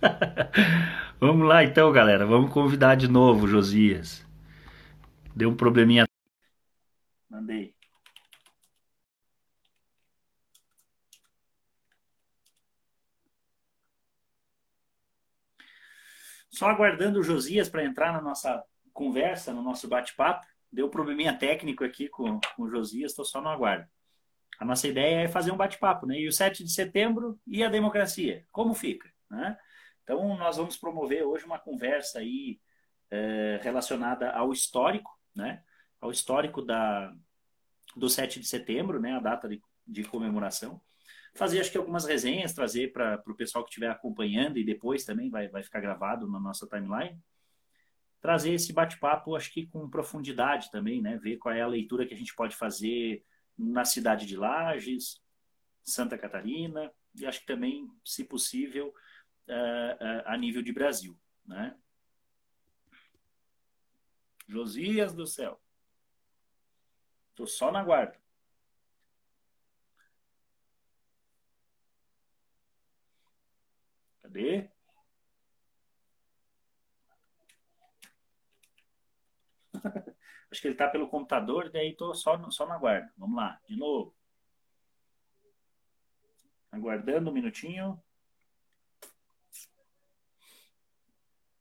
Vamos lá então, galera. Vamos convidar de novo Josias. Deu um probleminha. Mandei. Só aguardando o Josias para entrar na nossa conversa, no nosso bate-papo. Deu um probleminha técnico aqui com, com o Josias, estou só no aguardo. A nossa ideia é fazer um bate-papo, né? E o 7 de setembro e a democracia, como fica, né? Então, nós vamos promover hoje uma conversa aí é, relacionada ao histórico, né? Ao histórico da, do 7 de setembro, né? A data de, de comemoração. Fazer, acho que, algumas resenhas, trazer para o pessoal que estiver acompanhando e depois também vai, vai ficar gravado na nossa timeline. Trazer esse bate-papo, acho que com profundidade também, né? Ver qual é a leitura que a gente pode fazer na cidade de Lages, Santa Catarina, e acho que também, se possível, a nível de Brasil. Né? Josias do céu. Estou só na guarda. Cadê? Acho que ele está pelo computador, daí estou só, só na guarda. Vamos lá, de novo. Aguardando um minutinho.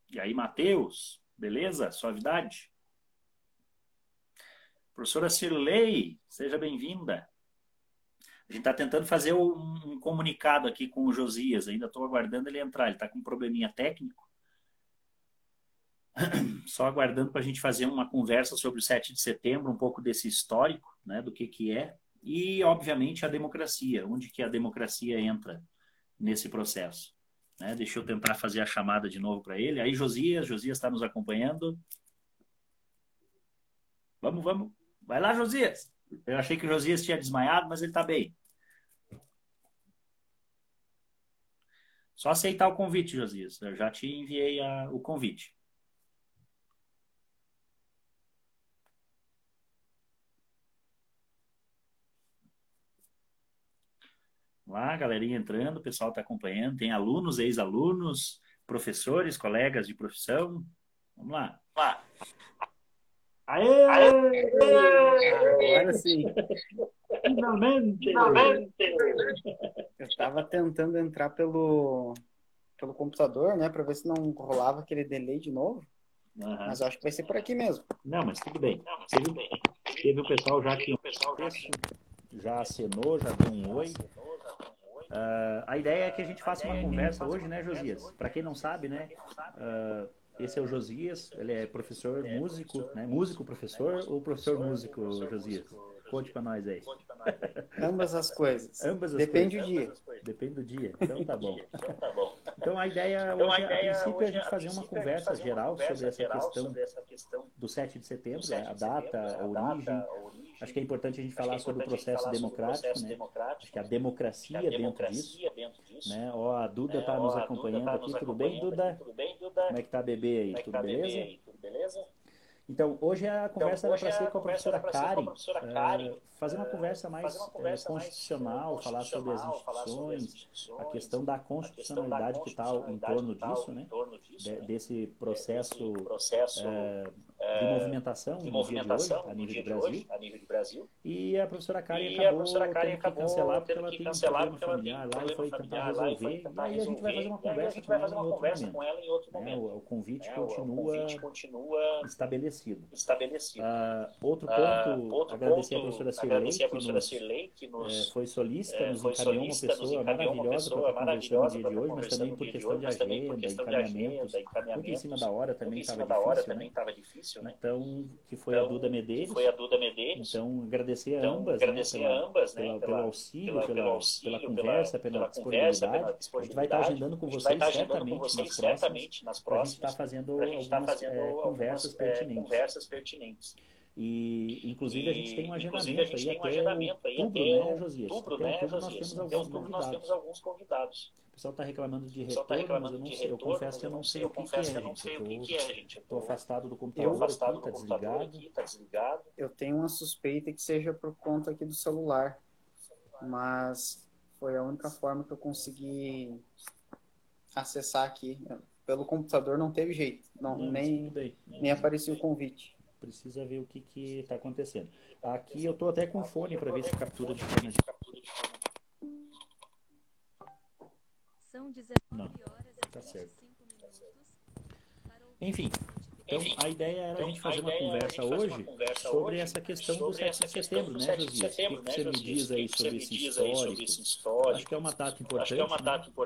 E aí, Matheus, beleza? Suavidade? Professora Cirlei, seja bem-vinda. A gente está tentando fazer um, um, comunicado aqui com o Josias, ainda estou aguardando ele entrar. Ele está com um probleminha técnico só aguardando para a gente fazer uma conversa sobre o 7 de setembro, um pouco desse histórico, né, do que, que é, e, obviamente, a democracia, onde que a democracia entra nesse processo. Né? Deixa eu tentar fazer a chamada de novo para ele. Aí, Josias, Josias está nos acompanhando. Vamos, vamos. Vai lá, Josias. Eu achei que o Josias tinha desmaiado, mas ele está bem. Só aceitar o convite, Josias. Eu já te enviei a, o convite. Lá, galerinha entrando, o pessoal está acompanhando, tem alunos, ex-alunos, professores, colegas de profissão. Vamos lá. lá. Aê! Aê! Agora sim. Finalmente! Finalmente! Eu estava tentando entrar pelo, pelo computador, né, para ver se não rolava aquele delay de novo. Uhum. Mas acho que vai ser por aqui mesmo. Não, mas tudo bem. Não, mas tudo bem. Teve o pessoal já que o pessoal já, já acenou, já deu um oi. Uh, a ideia é que a gente faça uma conversa hoje, né, Josias? Para quem não sabe, né, uh, esse é o Josias, ele é professor músico, né? Músico professor ou professor músico, Josias? Conte para nós aí. Ambas as coisas. Ambas as Depende coisas. do dia. Depende do dia. Então tá bom. Então a ideia então, hoje, a, princípio, é a gente fazer uma conversa geral sobre essa questão do 7 de setembro, né? a data, a origem, Acho que é importante a gente falar sobre o processo democrático, né? Acho que a democracia dentro disso, né? Ó, a Duda está nos acompanhando aqui. Tudo bem, Duda? Como é que tá a bebê aí? Tudo beleza? Então, hoje a conversa então, era para ser com a professora Karen, uh, fazer uma conversa mais uma conversa constitucional, mais falar sobre as instituições, a questão da constitucionalidade que está em torno disso, né? De, desse processo, processo uh, de movimentação, de movimentação no dia de hoje, a nível, Brasil. a nível de Brasil. E a professora Karen acabou, a professora Karen tendo que cancelar porque ela tem um problema familiar lá e foi tentar resolver. E aí a gente vai fazer uma conversa com ela em outro momento. Outro momento. Né? O, o, convite continua, o convite continua estabelecido. estabelecido. Uh, outro ponto, uh, outro agradecer ponto, a professora Cirlei, que, nos, que nos é, foi solista, é, nos encaminhou uma pessoa maravilhosa para conversar no dia de hoje, mas também por questão de agenda, encaminhamentos, muito em cima da hora também estava difícil difícil, né? Então, que foi então, a Duda Medeiros. Foi a Duda Medeiros. Então, agradecer a então, ambas, agradecer né, pela, a ambas, né, pela, pelo auxílio, pela, pela, auxílio, pela conversa, pela, disponibilidade. A gente vai estar agendando com vocês, certamente, com vocês certamente, nas próximas, para a gente estar fazendo algumas tá fazendo é, conversas, é, pertinentes. Conversas pertinentes. E, inclusive, a gente tem um agendamento aí até um agendamento aí outubro, até né, Josias? Outubro, até né, outubro, Josias? Nós temos, alguns nós temos alguns convidados. O pessoal está reclamando de retorno, tá reclamando mas eu, não sei, eu confesso que eu não sei o que, que, é, gente. Eu estou afastado do computador afastado aqui, está desligado. tá desligado. Eu tenho uma suspeita que seja por conta aqui do celular, mas foi a única forma que eu consegui acessar aqui. Pelo computador não teve jeito, não, não nem, nem apareceu o convite. Precisa ver o que está acontecendo. Aqui eu estou até com fone para ver se captura de forma de. São 19 horas e tá certo. Enfim, então, a ideia era a gente fazer uma conversa hoje sobre essa questão do 7 de setembro, né, Josias? O que você me diz aí sobre esse histórico? Acho que é uma data importante, né?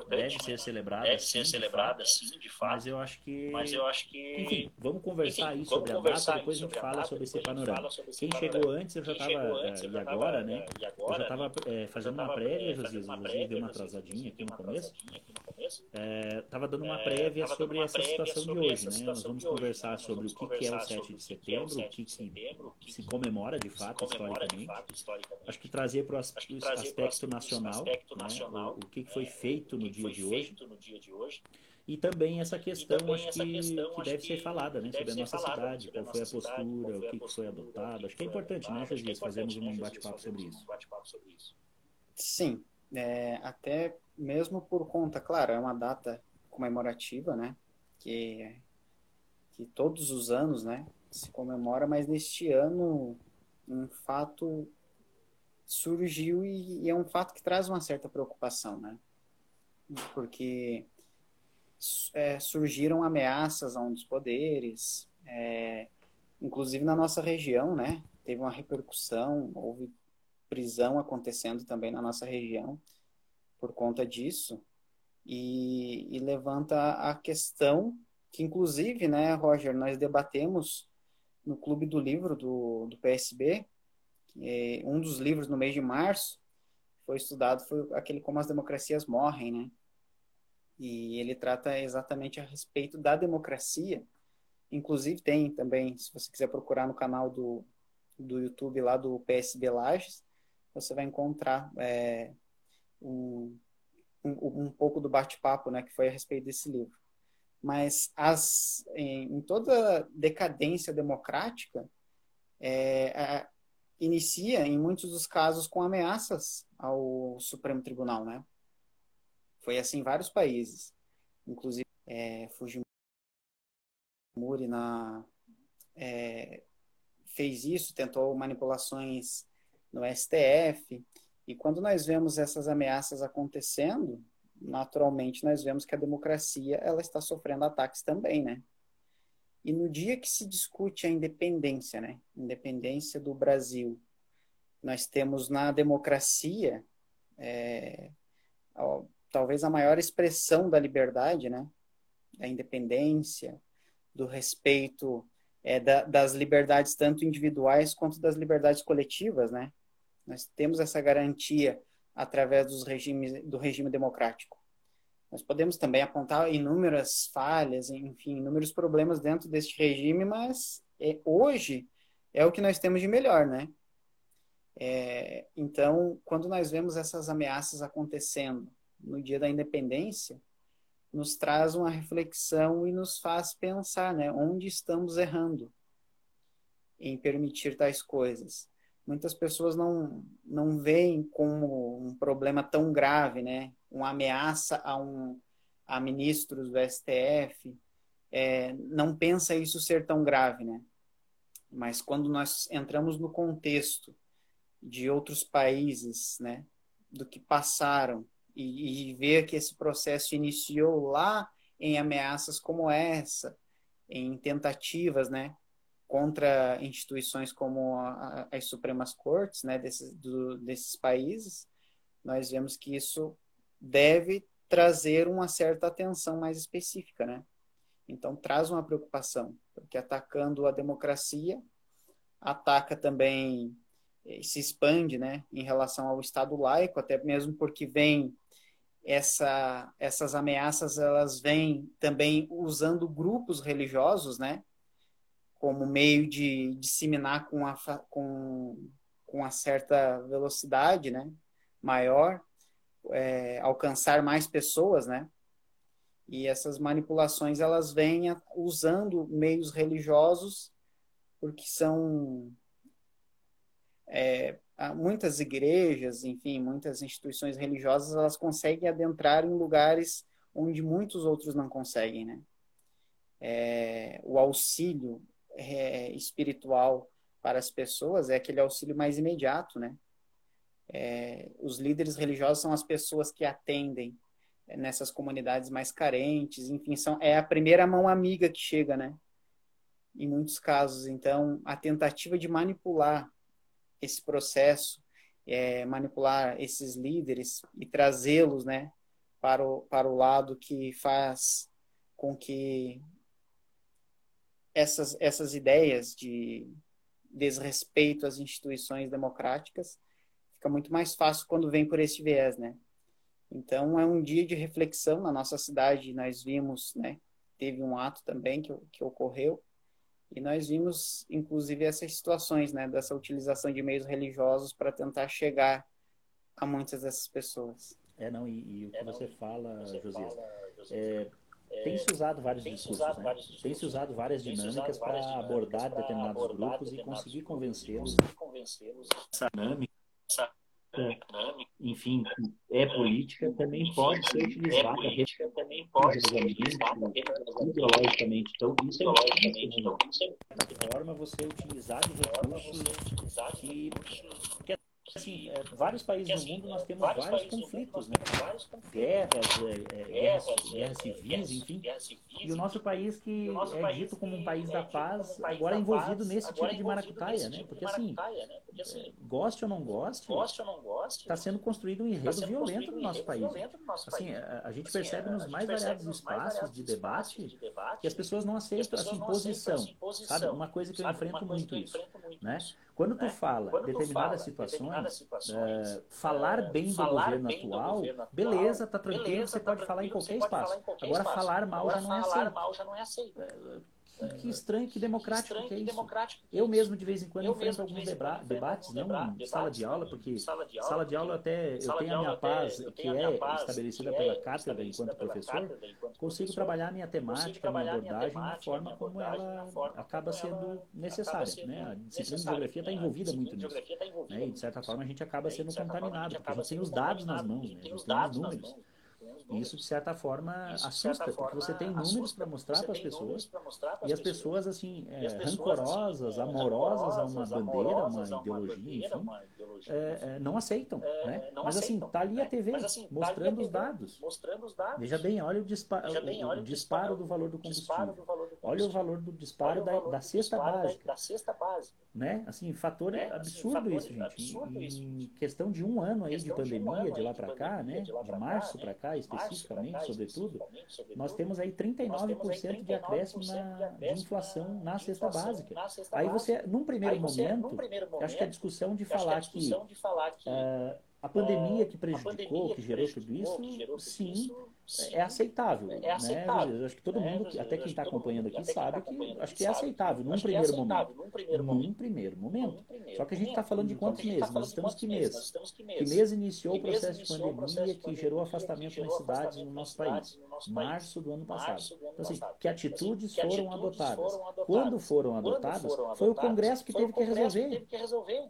deve ser celebrada, deve ser celebrada, sim, de fato. Mas eu acho que, mas eu acho que, enfim, vamos conversar aí sobre a data, depois a gente fala sobre esse panorama. Quem chegou antes, eu já estava, eh, e agora, né, eu já estava é, fazendo uma prévia, Josias, você deu uma atrasadinha aqui no começo, estava é, dando uma prévia sobre essa situação de hoje, né, nós vamos conversar conversar sobre o que, que é o 7 de setembro, o que, que se comemora de fato, historicamente. Acho que trazer para o aspecto nacional, né, o, o que foi feito no dia de hoje. E também essa questão, acho que, que deve ser falada, né, sobre a nossa cidade, qual foi a postura, o que, que foi adotado. Acho que é importante, né, Jesus, fazermos um bate-papo sobre isso. Sim, é, até mesmo por conta, claro, é uma data comemorativa, né, que que todos os anos, né, se comemora, mas neste ano um fato surgiu e, e é um fato que traz uma certa preocupação, né? Porque é, surgiram ameaças a um dos poderes, é, inclusive na nossa região, né? Teve uma repercussão, houve prisão acontecendo também na nossa região por conta disso e, e levanta a questão que inclusive, né, Roger, nós debatemos no Clube do Livro do, do PSB, é, um dos livros no mês de março foi estudado foi aquele Como as Democracias Morrem, né? E ele trata exatamente a respeito da democracia. Inclusive tem também, se você quiser procurar no canal do, do YouTube lá do PSB Lages, você vai encontrar é, um, um, um pouco do bate-papo, né, que foi a respeito desse livro mas as, em, em toda decadência democrática, é, inicia, em muitos dos casos, com ameaças ao Supremo Tribunal, né? Foi assim em vários países, inclusive é, Fujimori na, é, fez isso, tentou manipulações no STF, e quando nós vemos essas ameaças acontecendo, naturalmente nós vemos que a democracia ela está sofrendo ataques também, né? E no dia que se discute a independência, né? Independência do Brasil, nós temos na democracia é, ó, talvez a maior expressão da liberdade, né? Da independência, do respeito é, da, das liberdades tanto individuais quanto das liberdades coletivas, né? Nós temos essa garantia através dos regimes, do regime democrático. Nós podemos também apontar inúmeras falhas, enfim, inúmeros problemas dentro deste regime, mas é, hoje é o que nós temos de melhor, né? É, então, quando nós vemos essas ameaças acontecendo no dia da independência, nos traz uma reflexão e nos faz pensar, né? Onde estamos errando em permitir tais coisas? Muitas pessoas não, não veem como um problema tão grave, né? Uma ameaça a, um, a ministros do STF, é, não pensa isso ser tão grave, né? Mas quando nós entramos no contexto de outros países, né, do que passaram e, e ver que esse processo iniciou lá em ameaças como essa, em tentativas, né, contra instituições como a, as Supremas Cortes né, desses, do, desses países, nós vemos que isso deve trazer uma certa atenção mais específica, né? Então traz uma preocupação, porque atacando a democracia, ataca também eh, se expande, né, em relação ao Estado laico, até mesmo porque vem essa, essas ameaças, elas vêm também usando grupos religiosos, né, como meio de disseminar com, a, com, com uma certa velocidade né, maior, é, alcançar mais pessoas, né? E essas manipulações elas vêm usando meios religiosos porque são é, muitas igrejas, enfim, muitas instituições religiosas elas conseguem adentrar em lugares onde muitos outros não conseguem, né? É, o auxílio é, espiritual para as pessoas é aquele auxílio mais imediato, né? É, os líderes religiosos são as pessoas que atendem nessas comunidades mais carentes, enfim, são, é a primeira mão amiga que chega, né? Em muitos casos. Então, a tentativa de manipular esse processo, é, manipular esses líderes e trazê-los, né, para o, para o lado que faz com que essas, essas ideias de desrespeito às instituições democráticas fica muito mais fácil quando vem por esse viés, né? Então é um dia de reflexão na nossa cidade. Nós vimos, né? Teve um ato também que, que ocorreu e nós vimos, inclusive, essas situações, né? Dessa utilização de meios religiosos para tentar chegar a muitas dessas pessoas. É não e, e o que é, você não, fala, Josias, é, tem se usado vários tem discursos, usado né? vários discursos, tem se usado várias dinâmicas para abordar determinados abordar grupos e conseguir convencê-los. essa dinâmica, enfim, é política, também pode ser utilizada política, também pode ser utilizada ideologicamente. Então, isso é de forma você utilizar de recursos que, que assim, é, vários países no mundo nós temos vários, vários conflitos, né? Guerras, é, é, guerras, guerras civis, enfim. E o nosso país que é dito como um país da paz, agora é envolvido nesse tipo de maracutaia, né? Porque assim, goste ou não goste, está sendo construído um enredo violento no nosso país. Assim, a, gente percebe nos mais variados espaços de debate que as pessoas não aceitam assim posição, sabe? Uma coisa que eu enfrento muito isso, né? Quando tu fala Quando determinadas fala, situações, situações uh, falar bem do, falar governo, bem atual, do governo atual, beleza, tá tranquilo, beleza, você tá pode falar em qualquer espaço. Em qualquer Agora, espaço. falar mal Agora, já não é aceito. Mal já não é aceito. Uh, que estranho, que democrático estranho, que é isso. Democrático eu mesmo, de vez em quando, eu enfrento alguns deba debates, não em sala de aula, porque sala de aula, sala de aula até eu tenho a minha paz, que é estabelecida pela cátedra enquanto professor, consigo trabalhar a minha temática, minha abordagem da forma como ela acaba sendo necessária. Né? A disciplina de geografia está envolvida muito nisso. Né? E, de certa forma, a gente acaba sendo contaminado, porque a gente tem os dados nas mãos, né? a gente tem os números. Isso, de certa forma, Isso, assusta, certa porque você tem números para mostrar para as pessoas, e as pessoas, assim, é, rancorosas, amorosas a uma bandeira, uma ideologia, enfim, é, é, não aceitam, é, né? Mas, assim, tá ali a TV assim, mostrando os dados. Veja bem, olha o, dispa o, o disparo do valor do combustível. Olha o valor do disparo da, da cesta básica. Né? Assim, fator né? absurdo isso, gente. Em questão de um ano aí de pandemia, de lá para cá, né? De março para cá, especificamente, sobretudo, nós temos aí 39% de acréscimo na, de inflação na cesta básica. Aí você, num primeiro momento, acho que a discussão de falar que uh, a pandemia que prejudicou, que gerou tudo isso, sim, é aceitável. É aceitável. Né? Acho que todo né? mundo, até quem está acompanhando aqui, sabe que acho que é aceitável num primeiro momento. Num primeiro momento. Só que a gente está falando de quantos meses? Nós estamos que mês? Que mês iniciou o processo de pandemia que gerou afastamento nas cidades no nosso país? Março do ano passado. Então, assim, que atitudes foram adotadas? Quando foram adotadas, foi o Congresso que teve que resolver.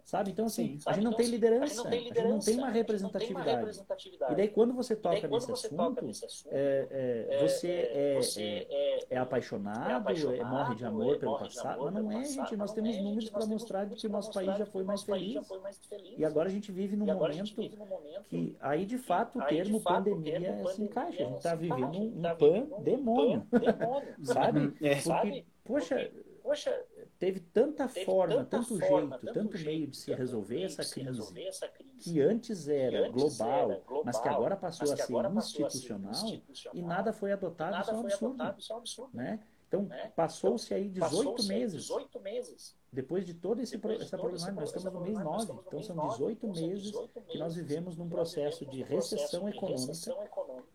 Sabe? Então, assim, a gente não tem liderança, a gente não tem uma representatividade. E daí, quando você toca nesse assunto, é, é, você, é, é, é apaixonado, morre de amor pelo passado, mas não é, gente. Nós temos números para mostrar que o nosso país já foi mais feliz. E agora a gente vive num momento que aí, de fato, o termo pandemia se encaixa. A gente está vivendo um, um pandemônio, sabe? Porque, poxa, teve tanta teve forma, tanta tanto forma, jeito, tanto meio de se resolver, essa, crise, resolver essa crise, que antes era, que global, era global, mas que agora passou, a ser, institucional, institucional, e nada foi adotado, nada isso é um absurdo. Adotado, isso é um absurdo. Né? Então, né? passou-se aí 18 passou meses. 18 meses. Depois de toda esse, essa problemática, nós estamos no mês 9. Então, são 18 meses que nós vivemos num processo de recessão econômica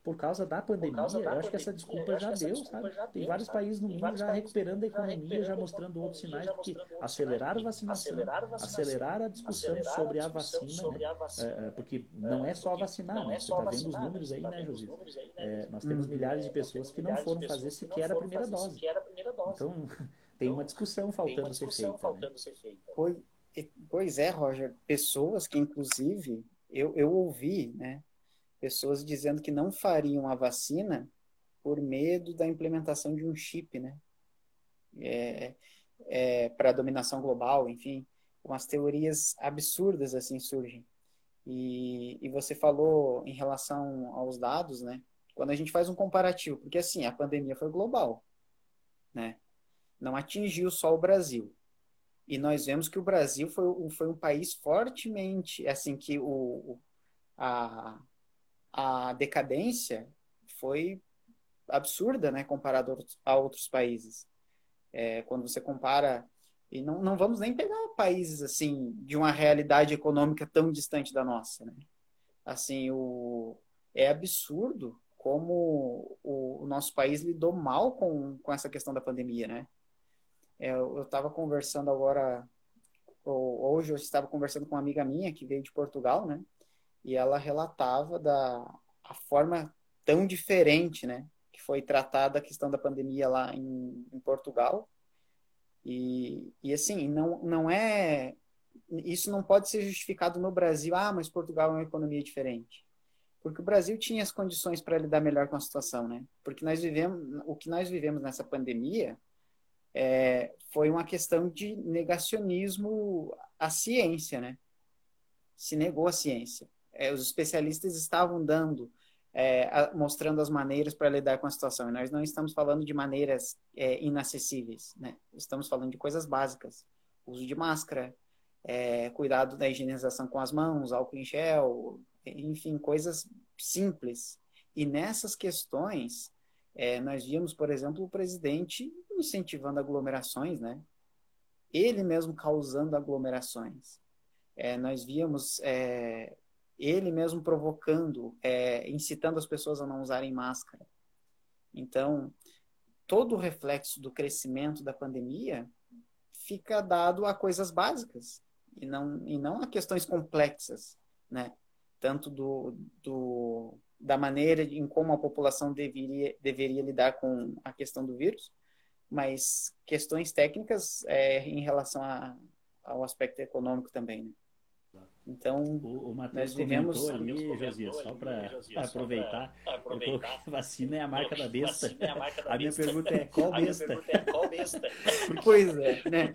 por causa da pandemia. Eu acho que essa desculpa já deu, sabe? Tem vários países no mundo já recuperando a economia, já mostrando outros sinais que acelerar a vacinação, acelerar a discussão sobre a vacina, né? É, porque não é só vacinar, né? Você está vendo os números aí, né, José? É, nós temos milhares de pessoas que não foram fazer sequer a primeira dose. Então, tem uma discussão faltando, uma discussão ser, feita, faltando né? ser feita. Pois, pois é, Roger. Pessoas que, inclusive, eu, eu ouvi, né? Pessoas dizendo que não fariam a vacina por medo da implementação de um chip, né? É, é, para a dominação global, enfim, umas teorias absurdas assim surgem. E, e você falou em relação aos dados, né? Quando a gente faz um comparativo, porque assim, a pandemia foi global, né? Não atingiu só o Brasil. E nós vemos que o Brasil foi, foi um país fortemente, assim, que o, a, a decadência foi absurda, né, comparado a outros países. É, quando você compara e não, não vamos nem pegar países assim de uma realidade econômica tão distante da nossa, né? Assim, o é absurdo como o, o nosso país lidou mal com, com essa questão da pandemia, né? É, eu estava conversando agora, ou, hoje eu estava conversando com uma amiga minha que veio de Portugal, né? E ela relatava da a forma tão diferente, né? Que foi tratada a questão da pandemia lá em, em Portugal. E, e assim, não, não é. Isso não pode ser justificado no Brasil. Ah, mas Portugal é uma economia diferente. Porque o Brasil tinha as condições para lidar melhor com a situação, né? Porque nós vivemos, o que nós vivemos nessa pandemia é, foi uma questão de negacionismo à ciência, né? Se negou a ciência. É, os especialistas estavam dando, é, a, mostrando as maneiras para lidar com a situação. E nós não estamos falando de maneiras é, inacessíveis, né? Estamos falando de coisas básicas. Uso de máscara, é, cuidado da higienização com as mãos, álcool em gel, enfim, coisas simples. E nessas questões, é, nós vimos, por exemplo, o presidente incentivando aglomerações, né? Ele mesmo causando aglomerações. É, nós víamos é, ele mesmo provocando, é, incitando as pessoas a não usarem máscara. Então, todo o reflexo do crescimento da pandemia fica dado a coisas básicas e não, e não a questões complexas, né? Tanto do, do, da maneira em como a população deveria, deveria lidar com a questão do vírus, mas questões técnicas é, em relação a, ao aspecto econômico também, né? Então, o, o nós vivemos ali, Josias, só para aproveitar, aproveitar vacina é a marca da besta. É a, marca da a minha pergunta é qual besta? É qual besta? pois é, né?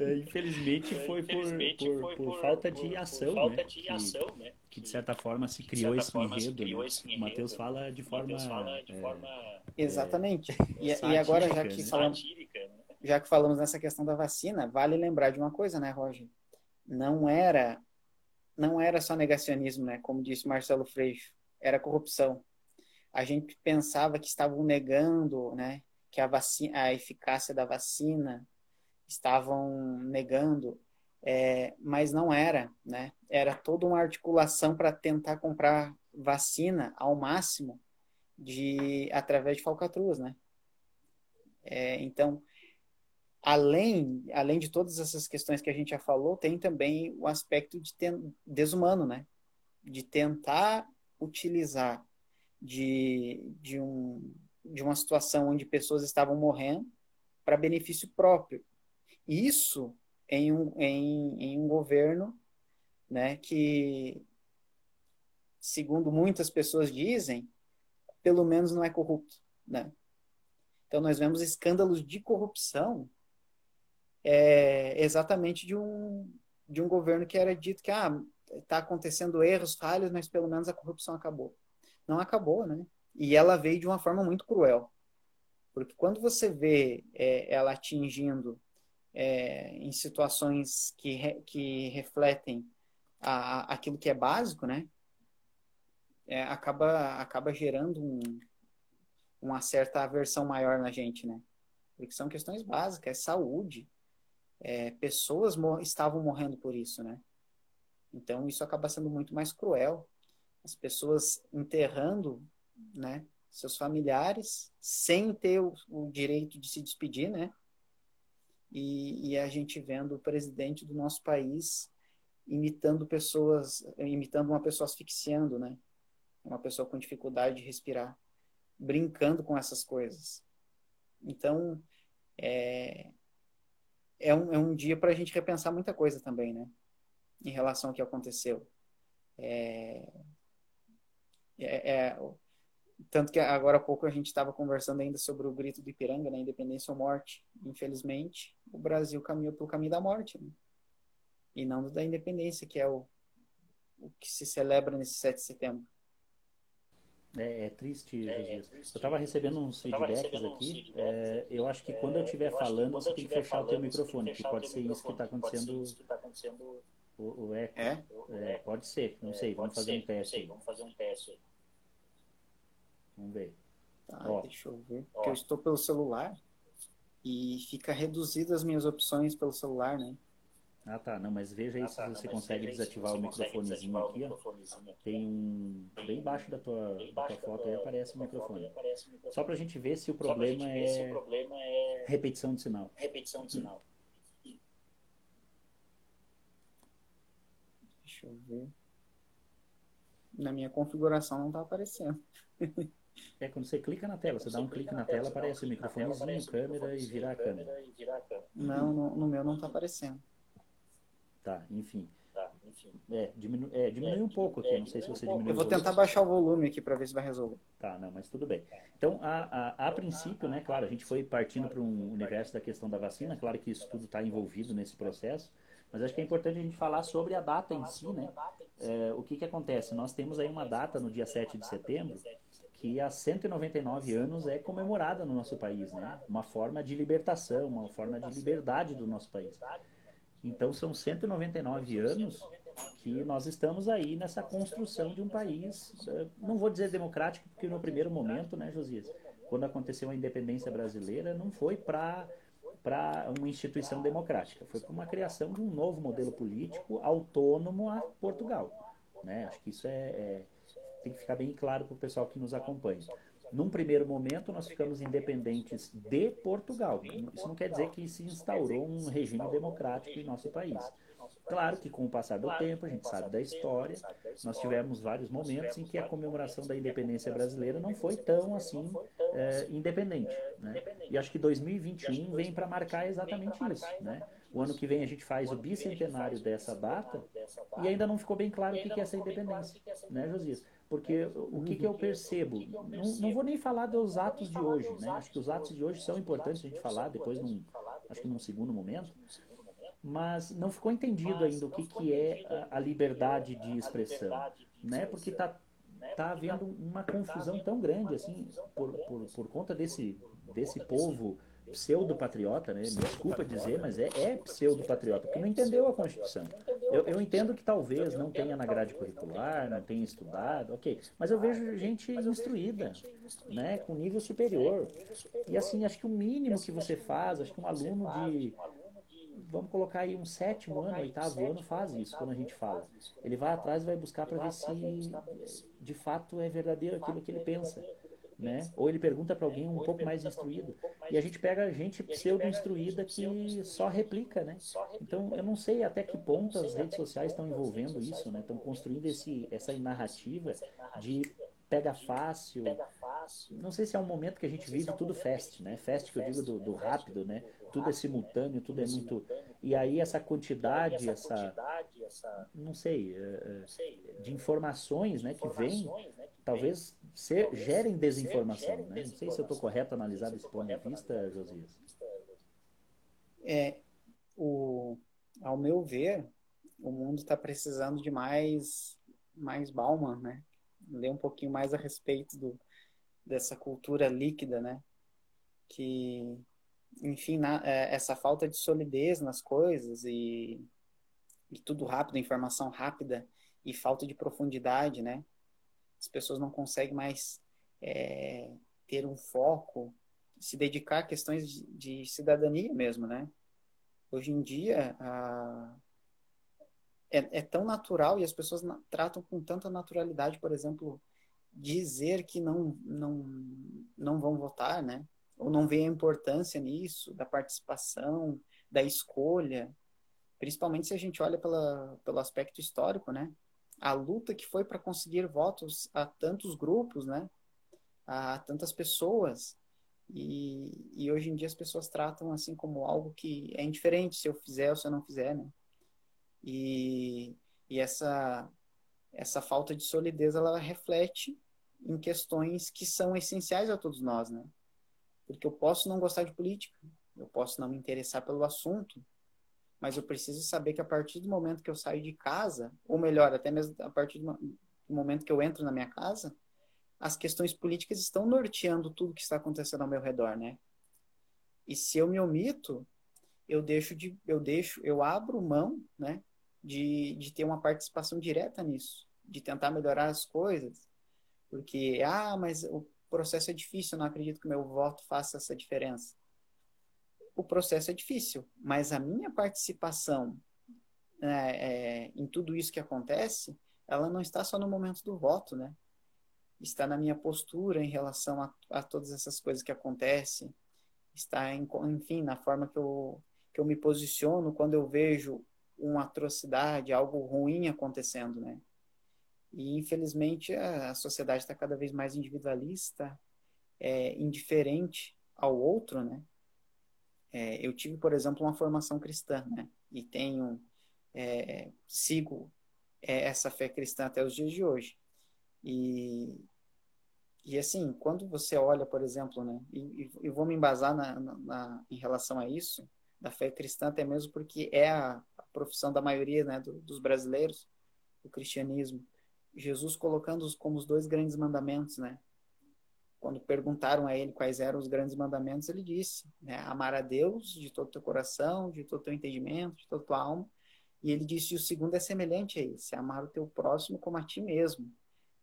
É, infelizmente foi por, Infelizmente por, foi por, por falta de ação, falta né? De ação que, né? que, de certa forma se criou, esse, forma enredo, criou né? esse enredo. O Matheus fala de forma, fala de forma é, exatamente. E, e, agora já que né? falamos, né? já que falamos nessa questão da vacina, vale lembrar de uma coisa, né, Roger? não era não era só negacionismo, né? Como disse Marcelo Freixo, era corrupção. A gente pensava que estavam negando, né? Que a vacina, a eficácia da vacina estavam negando, é, mas não era, né? Era toda uma articulação para tentar comprar vacina ao máximo de através de falcatruas, né? É, então além, além de todas essas questões que a gente já falou, tem também o aspecto de desumano, né? De tentar utilizar de, de, um, de uma situação onde pessoas estavam morrendo para benefício próprio. Isso em um, em, em um governo né, que, segundo muitas pessoas dizem, pelo menos não é corrupto. Né? Então, nós vemos escândalos de corrupção é, exatamente de um, de um governo que era dito que ah, está acontecendo erros, falhas, mas pelo menos a corrupção acabou. Não acabou, né? E ela veio de uma forma muito cruel. Porque quando você vê é, ela atingindo é, em situações que, re, que refletem a, aquilo que é básico, né? É, acaba, acaba gerando um, uma certa aversão maior na gente, né? Porque são questões básicas, é saúde, é, pessoas mor estavam morrendo por isso, né? Então isso acaba sendo muito mais cruel. As pessoas enterrando, né, seus familiares sem ter o, o direito de se despedir, né? E, e, a gente vendo o presidente do nosso país imitando pessoas, imitando uma pessoa asfixiando, né? Uma pessoa com dificuldade de respirar, brincando com essas coisas. Então, é, é um, é um dia para a gente repensar muita coisa também, né? Em relação ao que aconteceu. É, é, é, tanto que agora há pouco a gente estava conversando ainda sobre o grito do Ipiranga, né? Independência ou morte. Infelizmente, o Brasil caminhou pelo caminho da morte, né? e não da independência, que é o, o que se celebra nesse 7 de setembro. É, é triste, é, é triste, Eu estava recebendo uns feedbacks recebendo aqui. Feedbacks é, eu acho que quando eu estiver falando, você tem que fechar o teu microfone, que pode ser isso que está acontecendo. O, o eco. É? é? Pode ser, não sei. Vamos fazer um teste. Vamos fazer um teste. Vamos ver. Tá, Ó. deixa eu ver. Porque eu estou pelo celular e fica reduzido as minhas opções pelo celular, né? Ah, tá. Não, mas veja aí ah, se tá, você consegue desativar o microfonezinho aqui, ó. Tem um... Bem embaixo da tua, da tua foto aí aparece o microfone. Só pra gente ver se o problema é... é repetição de sinal. Repetição de sinal. Deixa eu ver. Na minha configuração não tá aparecendo. É quando você clica na tela, você dá um clique na tela, aparece o microfonezinho, câmera e virar a câmera. Não, no, no meu não tá aparecendo. Tá, enfim. Tá, enfim. É, diminu é, diminui um pouco aqui, não sei se você diminui. Eu vou tentar baixar o volume aqui para ver se vai resolver. Tá, não, mas tudo bem. Então, a, a, a princípio, né, claro, a gente foi partindo para um universo da questão da vacina, claro que isso tudo está envolvido nesse processo, mas acho que é importante a gente falar sobre a data em si, né? É, o que que acontece? Nós temos aí uma data no dia 7 de setembro, que há 199 anos é comemorada no nosso país, né? Uma forma de libertação, uma forma de liberdade do nosso país. Então são 199 anos que nós estamos aí nessa construção de um país, eh, não vou dizer democrático, porque no primeiro momento, né, Josias, quando aconteceu a independência brasileira, não foi para para uma instituição democrática, foi para uma criação de um novo modelo político autônomo a Portugal. Né? Acho que isso é, é tem que ficar bem claro para o pessoal que nos acompanha. Num primeiro momento, nós ficamos independentes de Portugal. Isso não quer dizer que se instaurou um regime democrático em nosso país. Claro que com o passar do tempo, a gente sabe da história, nós tivemos vários momentos em que a comemoração da independência brasileira não foi tão assim é, independente. Né? E acho que 2021 vem para marcar exatamente isso. Né? O ano que vem a gente faz o bicentenário dessa data e ainda não ficou bem claro o que é essa independência, né, Josias? Porque o que, que eu percebo? Não, não, vou nem falar dos atos de hoje, né? Acho que os atos de hoje são importantes a gente falar depois, num, acho que num segundo momento. Mas não ficou entendido ainda o que, que é a, liberdade de expressão, né? Porque está tá havendo uma confusão tão grande assim por, por, por conta desse, desse povo pseudo-patriota, né? Me desculpa dizer, mas é, é pseudo-patriota, porque não entendeu a Constituição. Eu, eu, entendo que talvez não tenha na grade curricular, não tenha estudado, ok. Mas eu vejo gente instruída, né? Com nível superior. E assim, acho que o mínimo que você faz, acho que um aluno de vamos colocar aí um sétimo ano, oitavo ano faz isso quando a gente fala. Ele vai atrás e vai buscar para ver se de fato é verdadeiro aquilo que ele pensa né? Ou ele pergunta para alguém um pouco mais instruído. E a gente pega gente pseudo-instruída que só replica, né? Então, eu não sei até que ponto as redes sociais estão envolvendo isso, né? Estão construindo esse, essa narrativa de pega fácil. Não sei se é um momento que a gente vive tudo fast, né? Fast que eu digo do, do rápido, né? Tudo é simultâneo, tudo é muito. E aí essa quantidade, essa. Não sei, eh, eh, de informações né, que vem, talvez ser, gerem desinformação. Né? Não sei se eu estou correto analisar desse ponto de vista, Josias. É, o, ao meu ver, o mundo está precisando de mais, mais Bauman, né? Ler um pouquinho mais a respeito do, dessa cultura líquida, né? Que, enfim, na, é, essa falta de solidez nas coisas e, e tudo rápido, informação rápida e falta de profundidade, né? as pessoas não conseguem mais é, ter um foco, se dedicar a questões de, de cidadania mesmo, né? Hoje em dia, a, é, é, tão natural e as pessoas na, tratam com tanta naturalidade, por exemplo, dizer que não, não, não vão votar, né? Ou não vê a importância nisso, da participação, da escolha, principalmente se a gente olha pela, pelo aspecto histórico, né? a luta que foi para conseguir votos a tantos grupos, né? A tantas pessoas. E, e hoje em dia as pessoas tratam assim como algo que é indiferente se eu fizer ou se eu não fizer, né? E, e essa essa falta de solidez ela reflete em questões que são essenciais a todos nós, né? Porque eu posso não gostar de política, eu posso não me interessar pelo assunto, mas eu preciso saber que a partir do momento que eu saio de casa, ou melhor, até mesmo a partir do momento que eu entro na minha casa, as questões políticas estão norteando tudo que está acontecendo ao meu redor, né? E se eu me omito, eu deixo de, eu deixo, eu abro mão, né, de, de ter uma participação direta nisso, de tentar melhorar as coisas, porque ah, mas processo é difícil, eu não acredito que o meu voto faça essa diferença o processo é difícil, mas a minha participação né, é, em tudo isso que acontece, ela não está só no momento do voto, né? Está na minha postura em relação a, a todas essas coisas que acontecem, está, em, enfim, na forma que eu, que eu me posiciono quando eu vejo uma atrocidade, algo ruim acontecendo, né? E, infelizmente, a, a sociedade está cada vez mais individualista, é, indiferente ao outro, né? É, eu tive, por exemplo, uma formação cristã, né? E tenho, é, sigo é, essa fé cristã até os dias de hoje. E, e assim, quando você olha, por exemplo, né? E, e vou me embasar na, na, na, em relação a isso, da fé cristã, até mesmo porque é a, a profissão da maioria né, do, dos brasileiros, o cristianismo. Jesus colocando os como os dois grandes mandamentos, né? quando perguntaram a ele quais eram os grandes mandamentos, ele disse: né, amar a Deus de todo o teu coração, de todo o teu entendimento, de toda tua alma. E ele disse: o segundo é semelhante a esse, amar o teu próximo como a ti mesmo.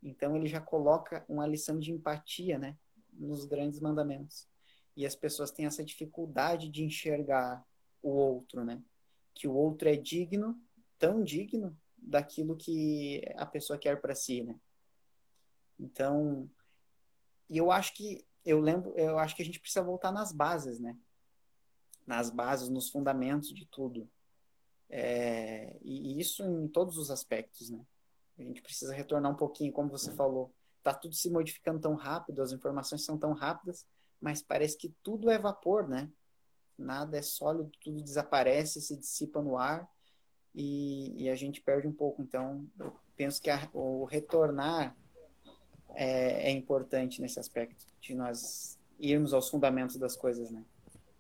Então ele já coloca uma lição de empatia, né, nos grandes mandamentos. E as pessoas têm essa dificuldade de enxergar o outro, né? Que o outro é digno, tão digno daquilo que a pessoa quer para si, né? Então, eu acho que eu lembro, eu acho que a gente precisa voltar nas bases, né? Nas bases, nos fundamentos de tudo. É, e isso em todos os aspectos, né? A gente precisa retornar um pouquinho, como você falou. Tá tudo se modificando tão rápido, as informações são tão rápidas, mas parece que tudo é vapor, né? Nada é sólido, tudo desaparece, se dissipa no ar e, e a gente perde um pouco. Então, eu penso que a, o retornar é, é importante nesse aspecto, de nós irmos aos fundamentos das coisas, né?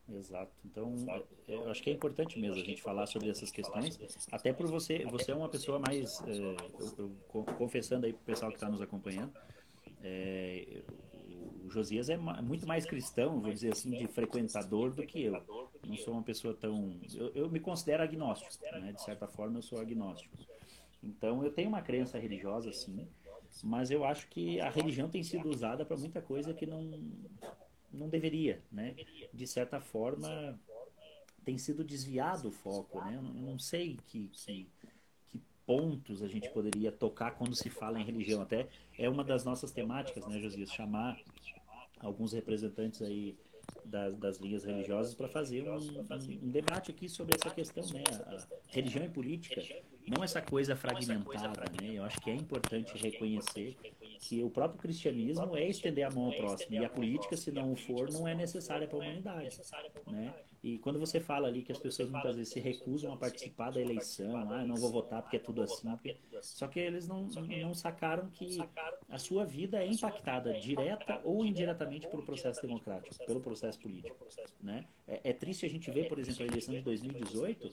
Exato. Então, é, eu acho que é importante mesmo a gente falar sobre essas questões, até por você, você é uma pessoa mais, é, eu, eu, confessando aí para o pessoal que está nos acompanhando, é, o Josias é muito mais cristão, vou dizer assim, de frequentador do que eu. Não sou uma pessoa tão, eu, eu me considero agnóstico, né? De certa forma, eu sou agnóstico. Então, eu tenho uma crença religiosa, sim, mas eu acho que a religião tem sido usada para muita coisa que não, não deveria, né? De certa forma, tem sido desviado o foco, né? Eu não sei que, que pontos a gente poderia tocar quando se fala em religião. Até é uma das nossas temáticas, né, Josias? Chamar alguns representantes aí das, das linhas religiosas para fazer um, um, debate aqui sobre essa questão, né? A religião e política, não essa coisa fragmentada, né? Eu acho que é importante reconhecer que o próprio cristianismo é estender a mão ao próximo e a política, se não for, não é necessária para a humanidade, né? E quando você fala ali que as pessoas muitas vezes se recusam a participar da eleição, ah, não vou votar porque é tudo assim, só que eles não, não sacaram que a sua vida é impactada direta ou indiretamente pelo processo democrático, pelo processo político, né? É, é triste a gente ver, por exemplo, a eleição de 2018,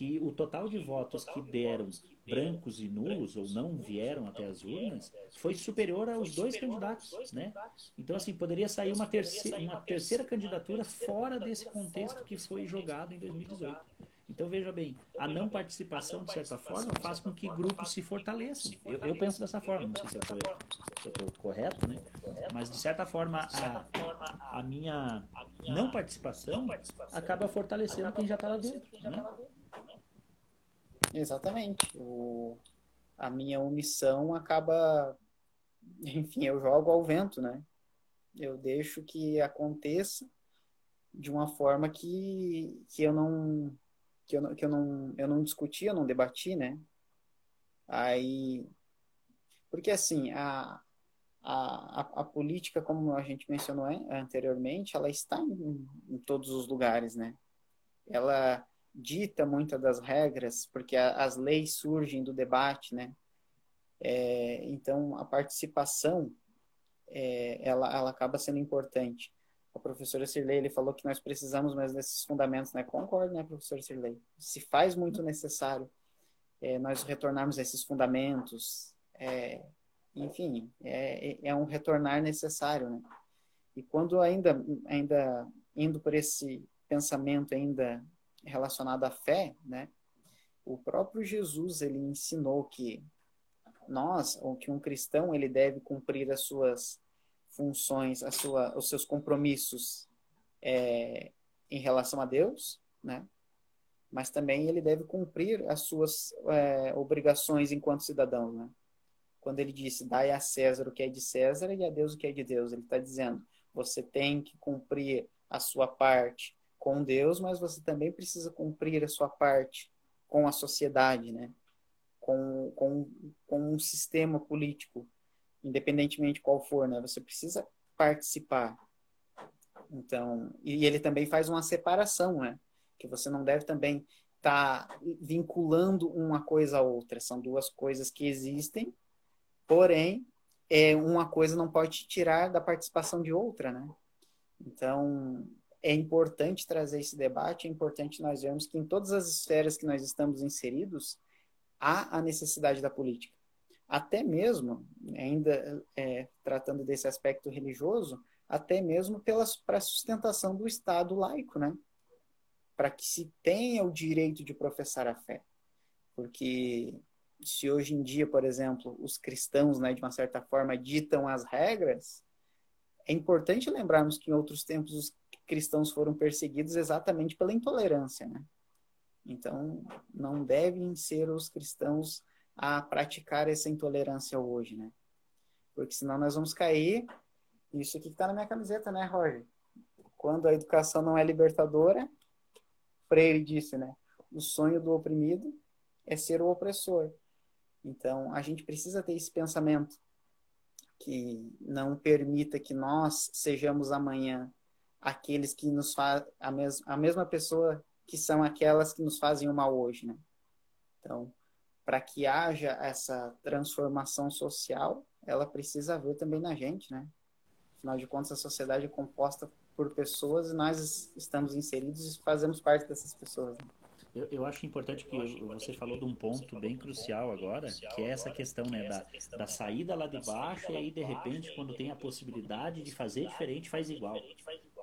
que o total de votos que deram brancos e nulos ou não vieram até as urnas foi superior aos dois candidatos, né? Então assim poderia sair uma terceira, uma terceira candidatura fora desse contexto que foi jogado em 2018. Então veja bem, a não participação de certa forma faz com que grupos se fortaleçam. Eu, eu penso dessa forma, não sei se eu estou correto, né? Mas de certa forma a, a minha não participação acaba fortalecendo quem já está lá dentro, né? Exatamente. O, a minha omissão acaba. Enfim, eu jogo ao vento, né? Eu deixo que aconteça de uma forma que, que eu não que eu não, que eu não eu não discuti, eu não debati, né? Aí porque assim, a, a, a, política, como a gente mencionou anteriormente, ela está em, em todos os lugares, né? Ela dita muitas das regras, porque a, as leis surgem do debate, né? É, então, a participação é, ela, ela acaba sendo importante. A professora Sirley, ele falou que nós precisamos mais desses fundamentos, né? Concordo, né, professora Sirley? Se faz muito necessário é, nós retornarmos a esses fundamentos, é, enfim, é, é um retornar necessário, né? E quando ainda, ainda indo por esse pensamento ainda relacionado à fé, né? O próprio Jesus, ele ensinou que nós, ou que um cristão, ele deve cumprir as suas funções, a sua, os seus compromissos é, em relação a Deus, né? Mas também ele deve cumprir as suas é, obrigações enquanto cidadão, né? Quando ele disse, dai a César o que é de César e a Deus o que é de Deus, ele está dizendo, você tem que cumprir a sua parte com Deus, mas você também precisa cumprir a sua parte com a sociedade, né? Com, com, com um sistema político, independentemente qual for, né? Você precisa participar. Então, e ele também faz uma separação, né? Que você não deve também estar tá vinculando uma coisa a outra. São duas coisas que existem, porém, é, uma coisa não pode te tirar da participação de outra, né? Então, é importante trazer esse debate, é importante nós vermos que em todas as esferas que nós estamos inseridos, há a necessidade da política. Até mesmo, ainda é, tratando desse aspecto religioso, até mesmo para a sustentação do Estado laico, né? Para que se tenha o direito de professar a fé. Porque se hoje em dia, por exemplo, os cristãos, né, de uma certa forma, ditam as regras, é importante lembrarmos que em outros tempos os cristãos foram perseguidos exatamente pela intolerância, né? Então, não devem ser os cristãos a praticar essa intolerância hoje, né? Porque senão nós vamos cair. Isso aqui que está na minha camiseta, né, Roger? Quando a educação não é libertadora, Freire disse, né? O sonho do oprimido é ser o opressor. Então, a gente precisa ter esse pensamento que não permita que nós sejamos amanhã aqueles que nos fazem a, mes a mesma pessoa que são aquelas que nos fazem o mal hoje, né? Então, para que haja essa transformação social, ela precisa haver também na gente, né? Afinal de contas, a sociedade é composta por pessoas e nós estamos inseridos e fazemos parte dessas pessoas. Né? Eu, eu acho importante que você falou de um ponto bem crucial agora, que é essa questão né, da, da saída lá de baixo e aí, de repente, quando tem a possibilidade de fazer diferente, faz igual.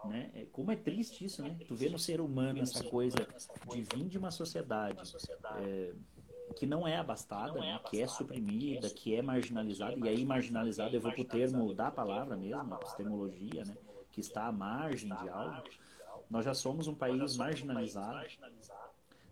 Né? É, como é triste isso, né? Tu vê no ser humano essa coisa de vir de uma sociedade é, que não é abastada, né? que é suprimida, que é marginalizada, e aí marginalizada eu vou para o termo da palavra mesmo, a epistemologia, né? que está à margem de algo. Nós já somos um país marginalizado,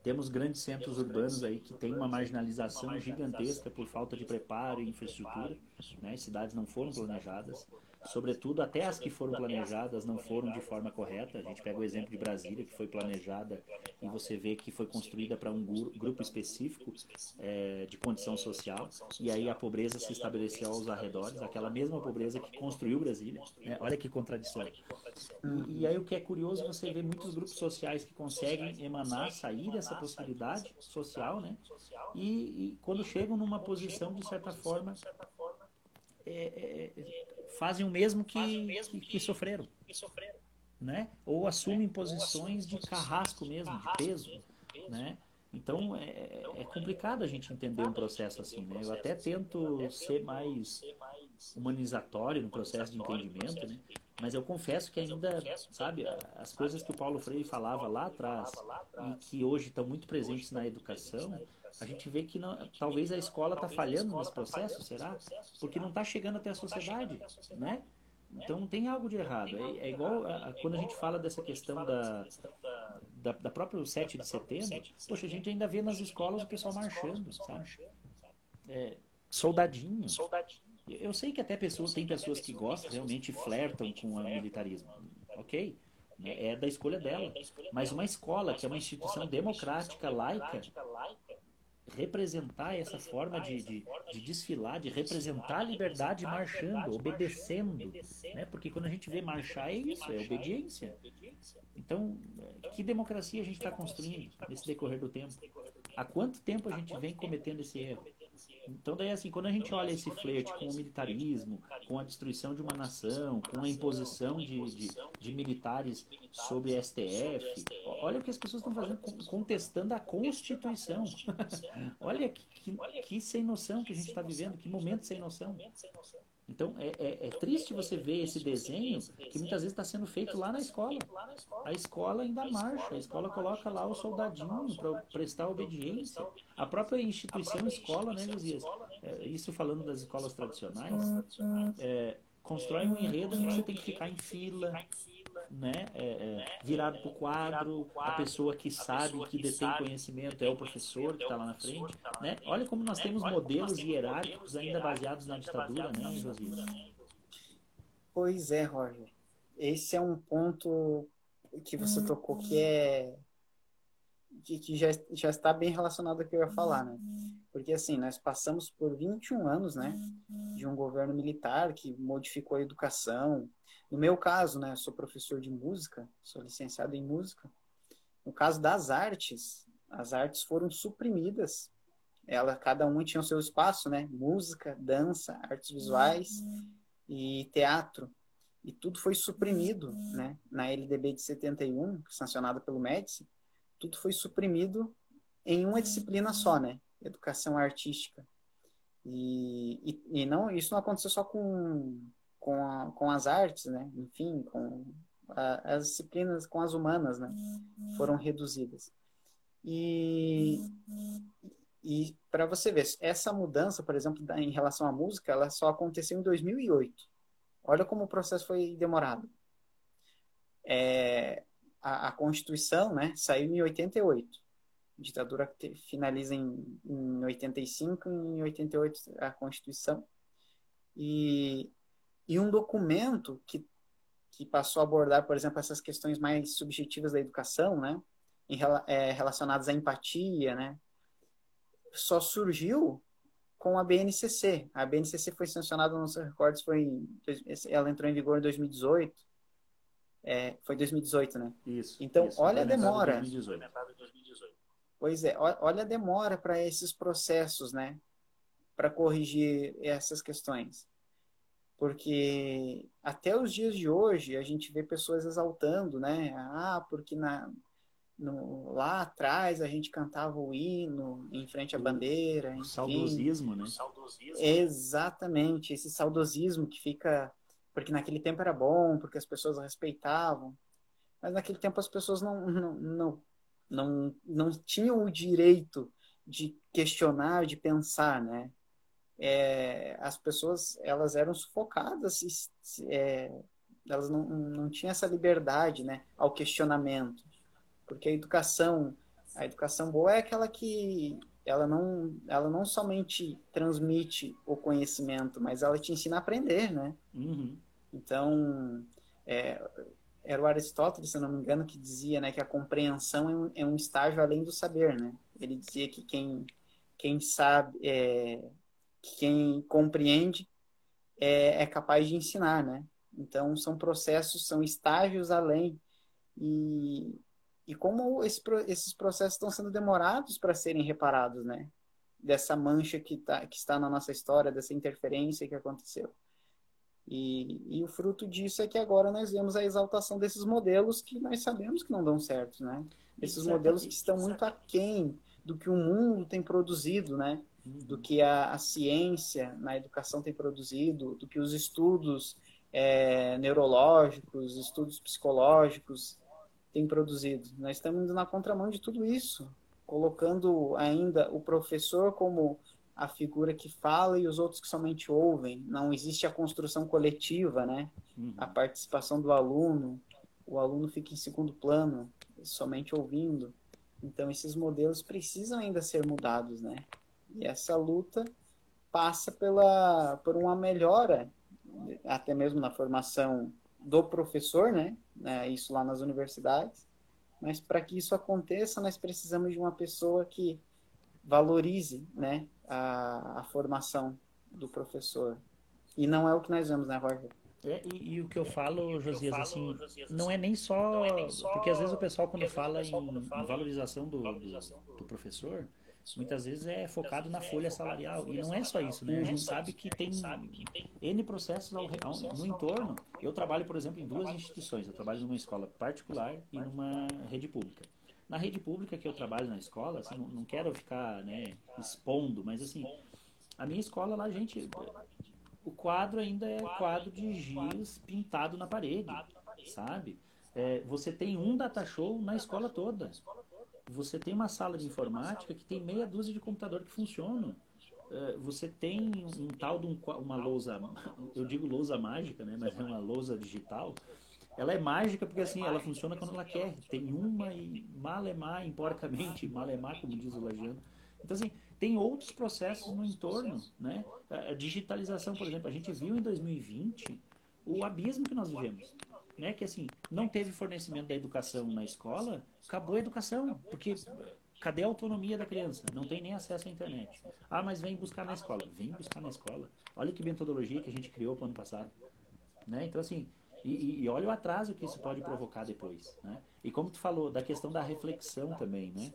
temos grandes centros urbanos aí que tem uma marginalização gigantesca por falta de preparo e infraestrutura. Né? Cidades não foram planejadas. Sobretudo, até as que foram planejadas não foram de forma correta. A gente pega o exemplo de Brasília, que foi planejada e você vê que foi construída para um grupo específico é, de condição social. E aí a pobreza se estabeleceu aos arredores, aquela mesma pobreza que construiu Brasília. Né? Olha que contradição. E, e aí o que é curioso, você vê muitos grupos sociais que conseguem emanar, sair dessa possibilidade social, né? E, e quando chegam numa posição, de certa forma, é, é, fazem o mesmo que, que, que sofreram. Né? Ou assumem posições de carrasco mesmo, de peso. Né? Então é, é complicado a gente entender um processo assim. Né? Eu até tento ser mais humanizatório no processo de entendimento, né? mas eu confesso que ainda, sabe, as coisas que o Paulo Freire falava lá atrás e que hoje estão muito presentes na educação, a gente vê que não, talvez a escola está falhando nesse processo, será? Porque não está chegando até a sociedade, né? Então tem algo de errado. É, é igual a, a, quando a gente fala dessa questão da, da, da própria 7 de setembro, poxa, a gente ainda vê nas escolas o pessoal marchando, sabe? É, soldadinho. Eu sei que até pessoas, tem pessoas que gostam, realmente flertam com o militarismo. Ok? É da escolha dela. Mas uma escola, que é uma instituição democrática, laica, representar essa forma de, de, de, desfilar, de representar a liberdade marchando, obedecendo, né? Porque quando a gente vê marchar é isso, é obediência. Então, que democracia a gente está construindo nesse decorrer do tempo? Há quanto tempo a gente vem cometendo esse erro? Então, daí, assim, quando a gente olha esse flerte com o militarismo, com a destruição de uma nação, com a imposição de, de, de militares sobre a STF, olha o que as pessoas estão fazendo, contestando a Constituição. olha que, que, que sem noção que a gente está vivendo, que momento sem noção. Então é, é, é, triste você ver esse desenho que muitas vezes está sendo feito lá na escola. A escola ainda marcha, a escola coloca lá o soldadinho para prestar obediência. A própria instituição escola, né, Josias? É, isso falando das escolas tradicionais, é, constrói um enredo onde você tem que ficar em fila, né, é, é, virado para o quadro, a pessoa que sabe, que detém conhecimento é o professor que está lá na frente. Né? Olha como nós temos modelos hierárquicos ainda baseados na ditadura, né, Josias? Pois é, Roger. Esse é um ponto que você tocou que é que, que já, já está bem relacionado ao que eu ia falar, né? Porque assim, nós passamos por 21 anos, né, de um governo militar que modificou a educação, no meu caso, né, sou professor de música, sou licenciado em música. No caso das artes, as artes foram suprimidas. Ela, cada uma tinha o seu espaço, né? Música, dança, artes visuais e teatro. E tudo foi suprimido, né? Na LDB de 71, sancionada pelo Médici, tudo foi suprimido em uma disciplina só, né? Educação artística. E, e, e não, isso não aconteceu só com com, a, com as artes, né? Enfim, com a, as disciplinas, com as humanas, né? Foram reduzidas. E, e para você ver, essa mudança, por exemplo, em relação à música, ela só aconteceu em 2008. Olha como o processo foi demorado. É, a, a, Constituição né, saiu em 88. A ditadura finaliza em, em 85, em 88 a Constituição. E e um documento que, que passou a abordar, por exemplo, essas questões mais subjetivas da educação, né, em, é, relacionadas à empatia, né, só surgiu com a BNCC. A BNCC foi sancionada, nos recordes, foi em, ela entrou em vigor em 2018. É, foi 2018, né? Isso. Então, isso, olha a demora. 2018. Pois é, olha a demora para esses processos, né? Para corrigir essas questões. Porque até os dias de hoje a gente vê pessoas exaltando, né? Ah, porque na, no, lá atrás a gente cantava o hino em frente à bandeira. O enfim. saudosismo, né? Exatamente, esse saudosismo que fica. Porque naquele tempo era bom, porque as pessoas respeitavam. Mas naquele tempo as pessoas não, não, não, não, não tinham o direito de questionar, de pensar, né? É, as pessoas elas eram sufocadas, é, elas não, não tinham essa liberdade né, ao questionamento. Porque a educação, a educação boa é aquela que ela não, ela não somente transmite o conhecimento, mas ela te ensina a aprender, né? Uhum. Então, é, era o Aristóteles, se não me engano, que dizia né, que a compreensão é um, é um estágio além do saber, né? Ele dizia que quem, quem sabe, é, quem compreende é, é capaz de ensinar, né? Então, são processos, são estágios além. E, e como esse, esses processos estão sendo demorados para serem reparados, né? Dessa mancha que, tá, que está na nossa história, dessa interferência que aconteceu. E, e o fruto disso é que agora nós vemos a exaltação desses modelos que nós sabemos que não dão certo, né? Esses modelos que estão muito aquém do que o mundo tem produzido, né? Do que a, a, ciência na educação tem produzido, do que os estudos é, neurológicos, estudos psicológicos têm produzido. Nós estamos indo na contramão de tudo isso, colocando ainda o professor como a figura que fala e os outros que somente ouvem. Não existe a construção coletiva, né? Uhum. A participação do aluno, o aluno fica em segundo plano, somente ouvindo. Então esses modelos precisam ainda ser mudados, né? E essa luta passa pela, por uma melhora, até mesmo na formação do professor, né? É, isso lá nas universidades. Mas para que isso aconteça, nós precisamos de uma pessoa que valorize né, a, a formação do professor. E não é o que nós vemos, né, Roger? É, e, e, o que eu falo, Josias, assim, Josias, não é nem só. É nem só porque às vezes o pessoal, quando, fala, pessoal, em, quando fala em valorização do, do, do professor, muitas vezes é focado na folha salarial. E não é só isso, né? A gente sabe que tem N processos ao, ao, no entorno. Eu trabalho, por exemplo, em duas instituições. Eu trabalho numa escola particular e numa rede pública. Na rede pública que eu trabalho na escola, assim, não, não quero ficar né, expondo, mas assim, a minha escola lá, gente, o quadro ainda é quadro de giz pintado na parede, sabe? É, você tem um data show na escola toda. Você tem uma sala de informática que tem meia dúzia de computador que funcionam. É, você tem um tal de um, uma lousa, eu digo lousa mágica, né? Mas é uma lousa digital. Ela é mágica porque assim, ela funciona quando ela quer. Tem uma e malemar, emporcamente, malemar, como diz o Lajano. Então assim, tem outros processos no entorno, né? A digitalização, por exemplo, a gente viu em 2020 o abismo que nós vivemos, né? Que assim, não teve fornecimento da educação na escola, acabou a educação, porque cadê a autonomia da criança? Não tem nem acesso à internet. Ah, mas vem buscar na escola. Vem buscar na escola. Olha que metodologia que a gente criou para o ano passado, né? Então assim, e, e, olha o atraso que isso pode provocar depois, né? E como tu falou da questão da reflexão também, né?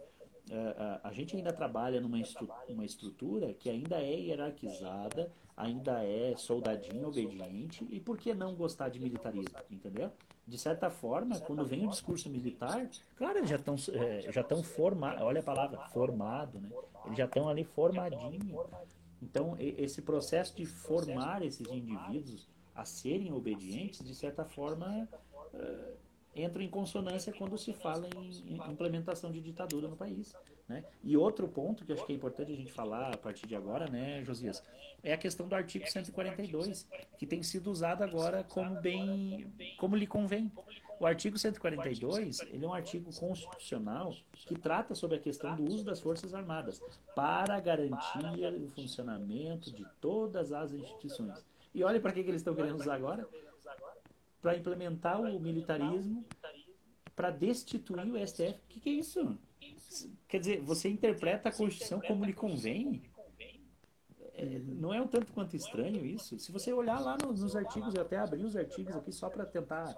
A, é, é, a gente ainda trabalha numa estru uma estrutura que ainda é hierarquizada, ainda é soldadinho, obediente, e por que não gostar de militarismo, entendeu? De certa forma, quando vem o discurso militar, claro, eles já estão é, formados, olha a palavra, formado, né? Eles já estão ali formadinho. Então, esse processo de formar esses indivíduos a serem obedientes, de certa forma, uh, entra em consonância quando se fala em, implementação de ditadura no país. Né? E outro ponto que acho que é importante a gente falar a partir de agora, né, Josias, é a questão do artigo 142, que tem sido usado agora como bem, como lhe convém. O artigo 142, ele é um artigo constitucional que trata sobre a questão do uso das Forças Armadas para garantir o funcionamento de todas as instituições. E olha para que, que eles estão querendo usar agora para implementar o militarismo, para destituir o STF. O que, que é isso? Quer dizer, você interpreta a Constituição como lhe convém? É, não é um tanto quanto estranho isso? Se você olhar lá nos, nos artigos, eu até abri os artigos aqui só para tentar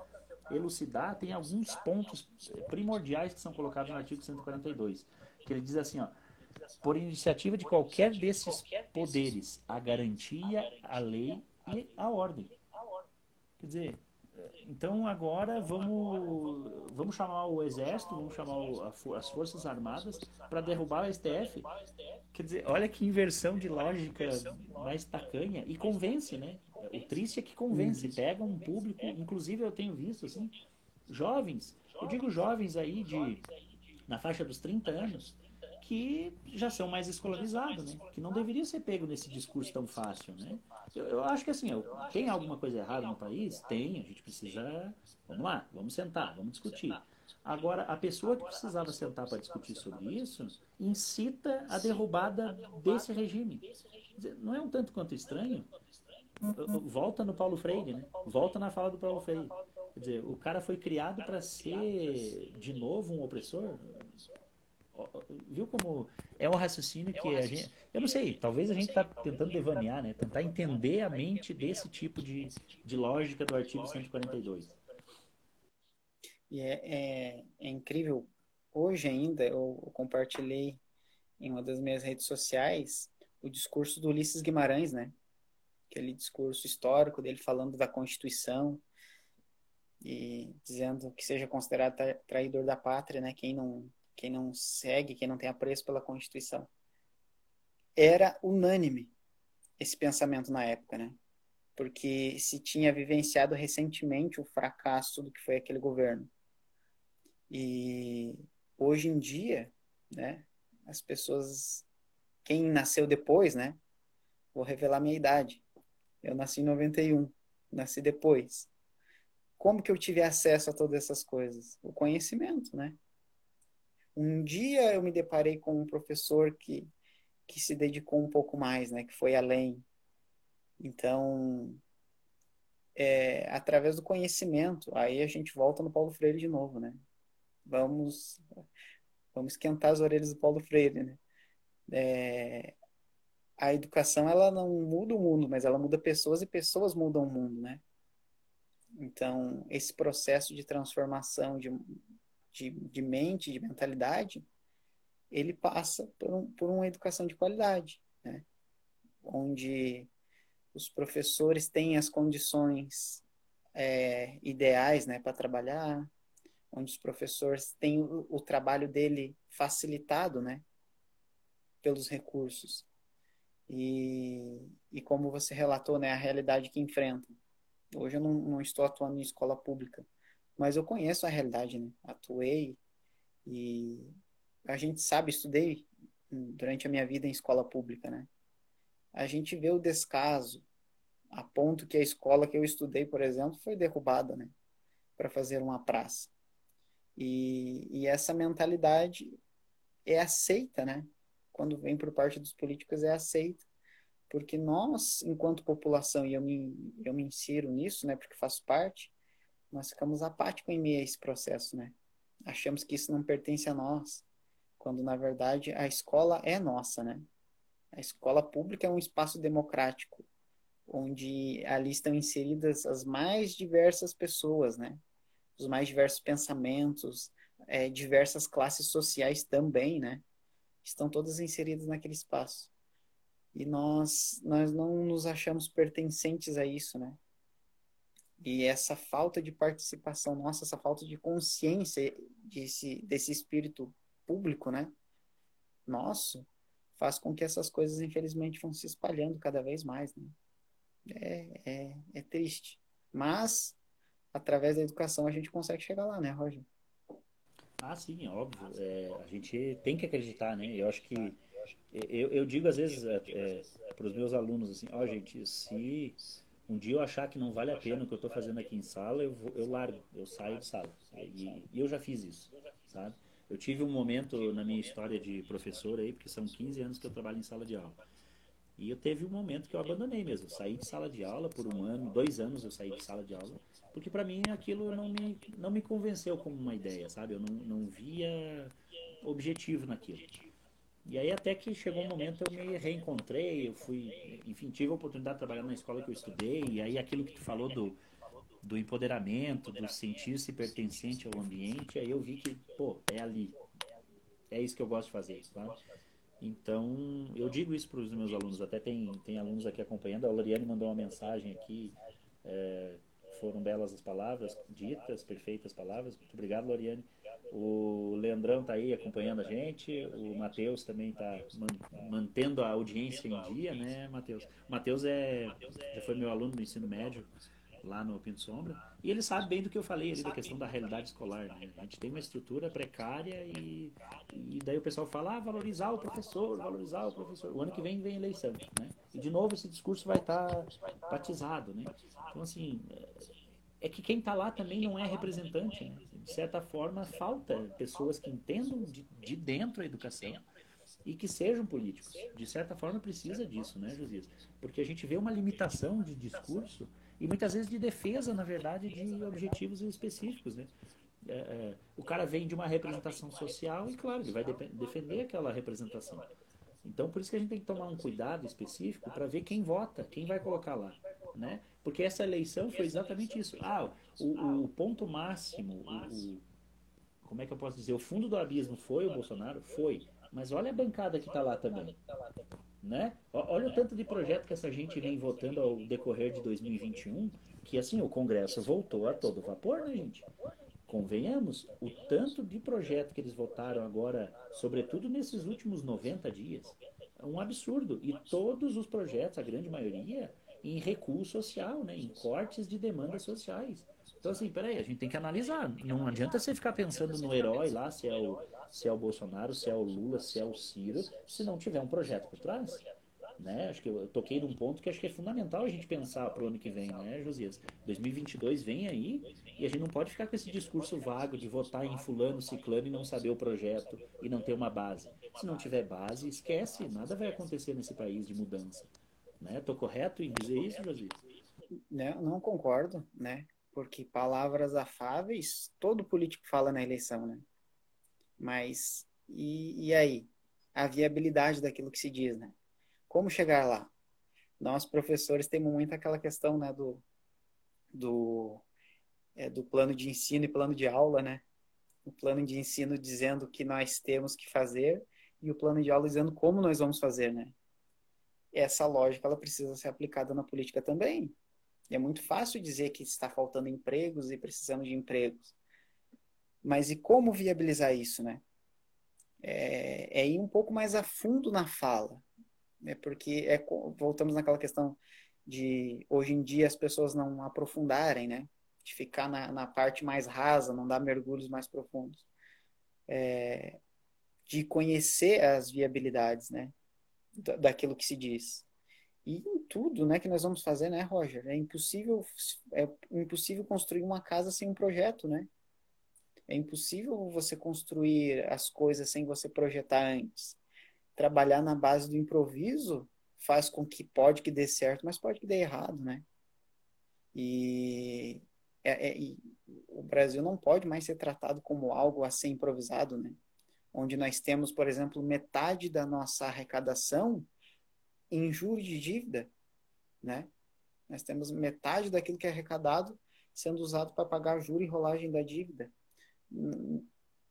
elucidar, tem alguns pontos primordiais que são colocados no artigo 142, que ele diz assim, ó, por iniciativa de qualquer desses poderes, a garantia, a lei e a ordem. Quer dizer, então agora vamos, vamos chamar o exército, vamos chamar o, a, as forças armadas para derrubar o STF. Quer dizer, olha que inversão de lógica mais tacanha e convence, né? O triste é que convence, pega um público, inclusive eu tenho visto assim, jovens, eu digo jovens aí de na faixa dos 30 anos, que já são mais escolarizados, né? Que não deveriam ser pego nesse discurso tão fácil, né? Eu, eu acho que assim, eu, tem alguma coisa errada no país? Tem, a gente precisa. Vamos lá, vamos sentar, vamos discutir. Agora, a pessoa que precisava sentar para discutir sobre isso incita a derrubada desse regime. Não é um tanto quanto estranho? Volta no Paulo Freire, né? Volta na fala do Paulo Freire. Quer dizer, o cara foi criado para ser de novo um opressor? Viu como é um raciocínio que a gente. Eu não sei, talvez a gente está tentando devanear, né? Tentar entender a mente desse tipo de, de lógica do artigo 142. E é, é, é incrível. Hoje ainda eu compartilhei em uma das minhas redes sociais o discurso do Ulisses Guimarães, né? Aquele discurso histórico dele falando da Constituição e dizendo que seja considerado traidor da pátria, né? Quem não quem não segue, quem não tem apreço pela Constituição. Era unânime esse pensamento na época, né? Porque se tinha vivenciado recentemente o fracasso do que foi aquele governo. E hoje em dia, né, as pessoas quem nasceu depois, né? Vou revelar minha idade. Eu nasci em 91, nasci depois. Como que eu tive acesso a todas essas coisas? O conhecimento, né? Um dia eu me deparei com um professor que, que se dedicou um pouco mais, né, que foi além. Então, é, através do conhecimento, aí a gente volta no Paulo Freire de novo, né? Vamos, vamos esquentar as orelhas do Paulo Freire, né? É, a educação ela não muda o mundo, mas ela muda pessoas e pessoas mudam o mundo, né? Então, esse processo de transformação, de de, de mente, de mentalidade, ele passa por, um, por uma educação de qualidade, né? onde os professores têm as condições é, ideais né, para trabalhar, onde os professores têm o, o, trabalho dele facilitado né, pelos recursos. E, e como você relatou, né, a realidade que enfrentam. Hoje eu não, não estou atuando em escola pública, mas eu conheço a realidade, né? Atuei e a gente sabe, estudei durante a minha vida em escola pública, né? A gente vê o descaso a ponto que a escola que eu estudei, por exemplo, foi derrubada, né? Para fazer uma praça. E, e essa mentalidade é aceita, né? Quando vem por parte dos políticos, é aceita. Porque nós, enquanto população, e eu me, eu me insiro nisso, né? Porque faço parte, nós ficamos apáticos em meio a esse processo, né? Achamos que isso não pertence a nós, quando na verdade a escola é nossa, né? A escola pública é um espaço democrático, onde ali estão inseridas as mais diversas pessoas, né? Os mais diversos pensamentos, é, diversas classes sociais também, né? Estão todas inseridas naquele espaço. E nós, nós não nos achamos pertencentes a isso, né? E essa falta de participação nossa, essa falta de consciência desse, desse espírito público, né? Nosso, faz com que essas coisas, infelizmente, vão se espalhando cada vez mais, né? É, é, é triste. Mas, através da educação, a gente consegue chegar lá, né, Roger? Ah, sim, óbvio. É, a gente tem que acreditar, né? Eu acho que eu, eu digo às vezes é, é, para os meus alunos assim, ó, oh, gente, se um dia eu achar que não vale a pena o que eu estou fazendo aqui em sala, eu, vou, eu largo, eu saio de sala. E, e, eu já fiz isso, sabe? Eu tive um momento na minha história de professor aí, porque são 15 anos que eu trabalho em sala de aula. E eu teve um momento que eu abandonei mesmo. saí de sala de aula por um ano, dois anos eu saí de sala de aula, porque para mim aquilo não me, não me convenceu como uma ideia, sabe? Eu não, não via objetivo naquilo. E aí até que chegou um momento eu me reencontrei, eu fui, enfim, tive a oportunidade de trabalhar na escola que eu estudei, e aí aquilo que tu falou do, do empoderamento, do sentir-se pertencente ao ambiente, aí eu vi que, pô, é ali. É isso que eu gosto de fazer, tá? Então, eu digo isso para os meus alunos, até tem, tem alunos aqui acompanhando, a Loriane mandou uma mensagem aqui, é, foram belas as palavras ditas, perfeitas palavras, muito obrigado, Loriane. O Leandrão está aí acompanhando a gente, o Matheus também está mantendo a audiência em dia, né, Matheus? Matheus é, já foi meu aluno do ensino médio, lá no Pinto Sombra, e ele sabe bem do que eu falei ali da questão da realidade escolar. Né? A gente tem uma estrutura precária e, e daí o pessoal fala, ah, valorizar o professor, valorizar o professor. O ano que vem vem eleição, né? E de novo esse discurso vai estar tá batizado, né? Então, assim, é que quem está lá também não é representante, né? De certa forma, falta pessoas que entendam de, de dentro a educação e que sejam políticos. De certa forma, precisa disso, né, Josias? Porque a gente vê uma limitação de discurso e muitas vezes de defesa, na verdade, de objetivos específicos, né? É, é, o cara vem de uma representação social e, claro, ele vai de defender aquela representação. Então, por isso que a gente tem que tomar um cuidado específico para ver quem vota, quem vai colocar lá, né? Porque essa eleição foi exatamente isso. Ah, o, o ponto máximo, o, como é que eu posso dizer, o fundo do abismo foi o Bolsonaro? Foi. Mas olha a bancada que está lá também. Né? Olha o tanto de projeto que essa gente vem votando ao decorrer de 2021, que assim, o Congresso voltou a todo vapor, né, gente? Convenhamos, o tanto de projeto que eles votaram agora, sobretudo nesses últimos 90 dias, é um absurdo. E todos os projetos, a grande maioria, em recuo social, né? em cortes de demandas sociais. Então, assim, peraí, a gente tem que analisar. Não adianta você ficar pensando no herói lá, se é o, se é o Bolsonaro, se é o Lula, se é o Ciro, se não tiver um projeto por trás. Né? Acho que eu toquei num ponto que acho que é fundamental a gente pensar para o ano que vem, né, Josias? 2022 vem aí e a gente não pode ficar com esse discurso vago de votar em fulano, ciclano e não saber o projeto e não ter uma base. Se não tiver base, esquece, nada vai acontecer nesse país de mudança. Né? Tô correto em dizer isso, Josias? Não, não concordo, né? Porque palavras afáveis todo político fala na eleição, né? Mas e, e aí? A viabilidade daquilo que se diz, né? Como chegar lá? Nós, professores, temos muito aquela questão, né, do, do, é, do plano de ensino e plano de aula, né? O plano de ensino dizendo o que nós temos que fazer e o plano de aula dizendo como nós vamos fazer, né? Essa lógica ela precisa ser aplicada na política também. É muito fácil dizer que está faltando empregos e precisamos de empregos. Mas e como viabilizar isso, né? É, é ir um pouco mais a fundo na fala, né? Porque é, voltamos naquela questão de hoje em dia as pessoas não aprofundarem, né? De ficar na, na parte mais rasa, não dar mergulhos mais profundos. É, de conhecer as viabilidades, né? Daquilo que se diz. E em tudo, né, que nós vamos fazer, né, Roger? É impossível, é impossível construir uma casa sem um projeto, né? É impossível você construir as coisas sem você projetar antes. Trabalhar na base do improviso faz com que pode que dê certo, mas pode que dê errado, né? E, é, é, e o Brasil não pode mais ser tratado como algo a ser improvisado, né? Onde nós temos, por exemplo, metade da nossa arrecadação em juros de dívida, né? Nós temos metade daquilo que é arrecadado sendo usado para pagar juro e rolagem da dívida.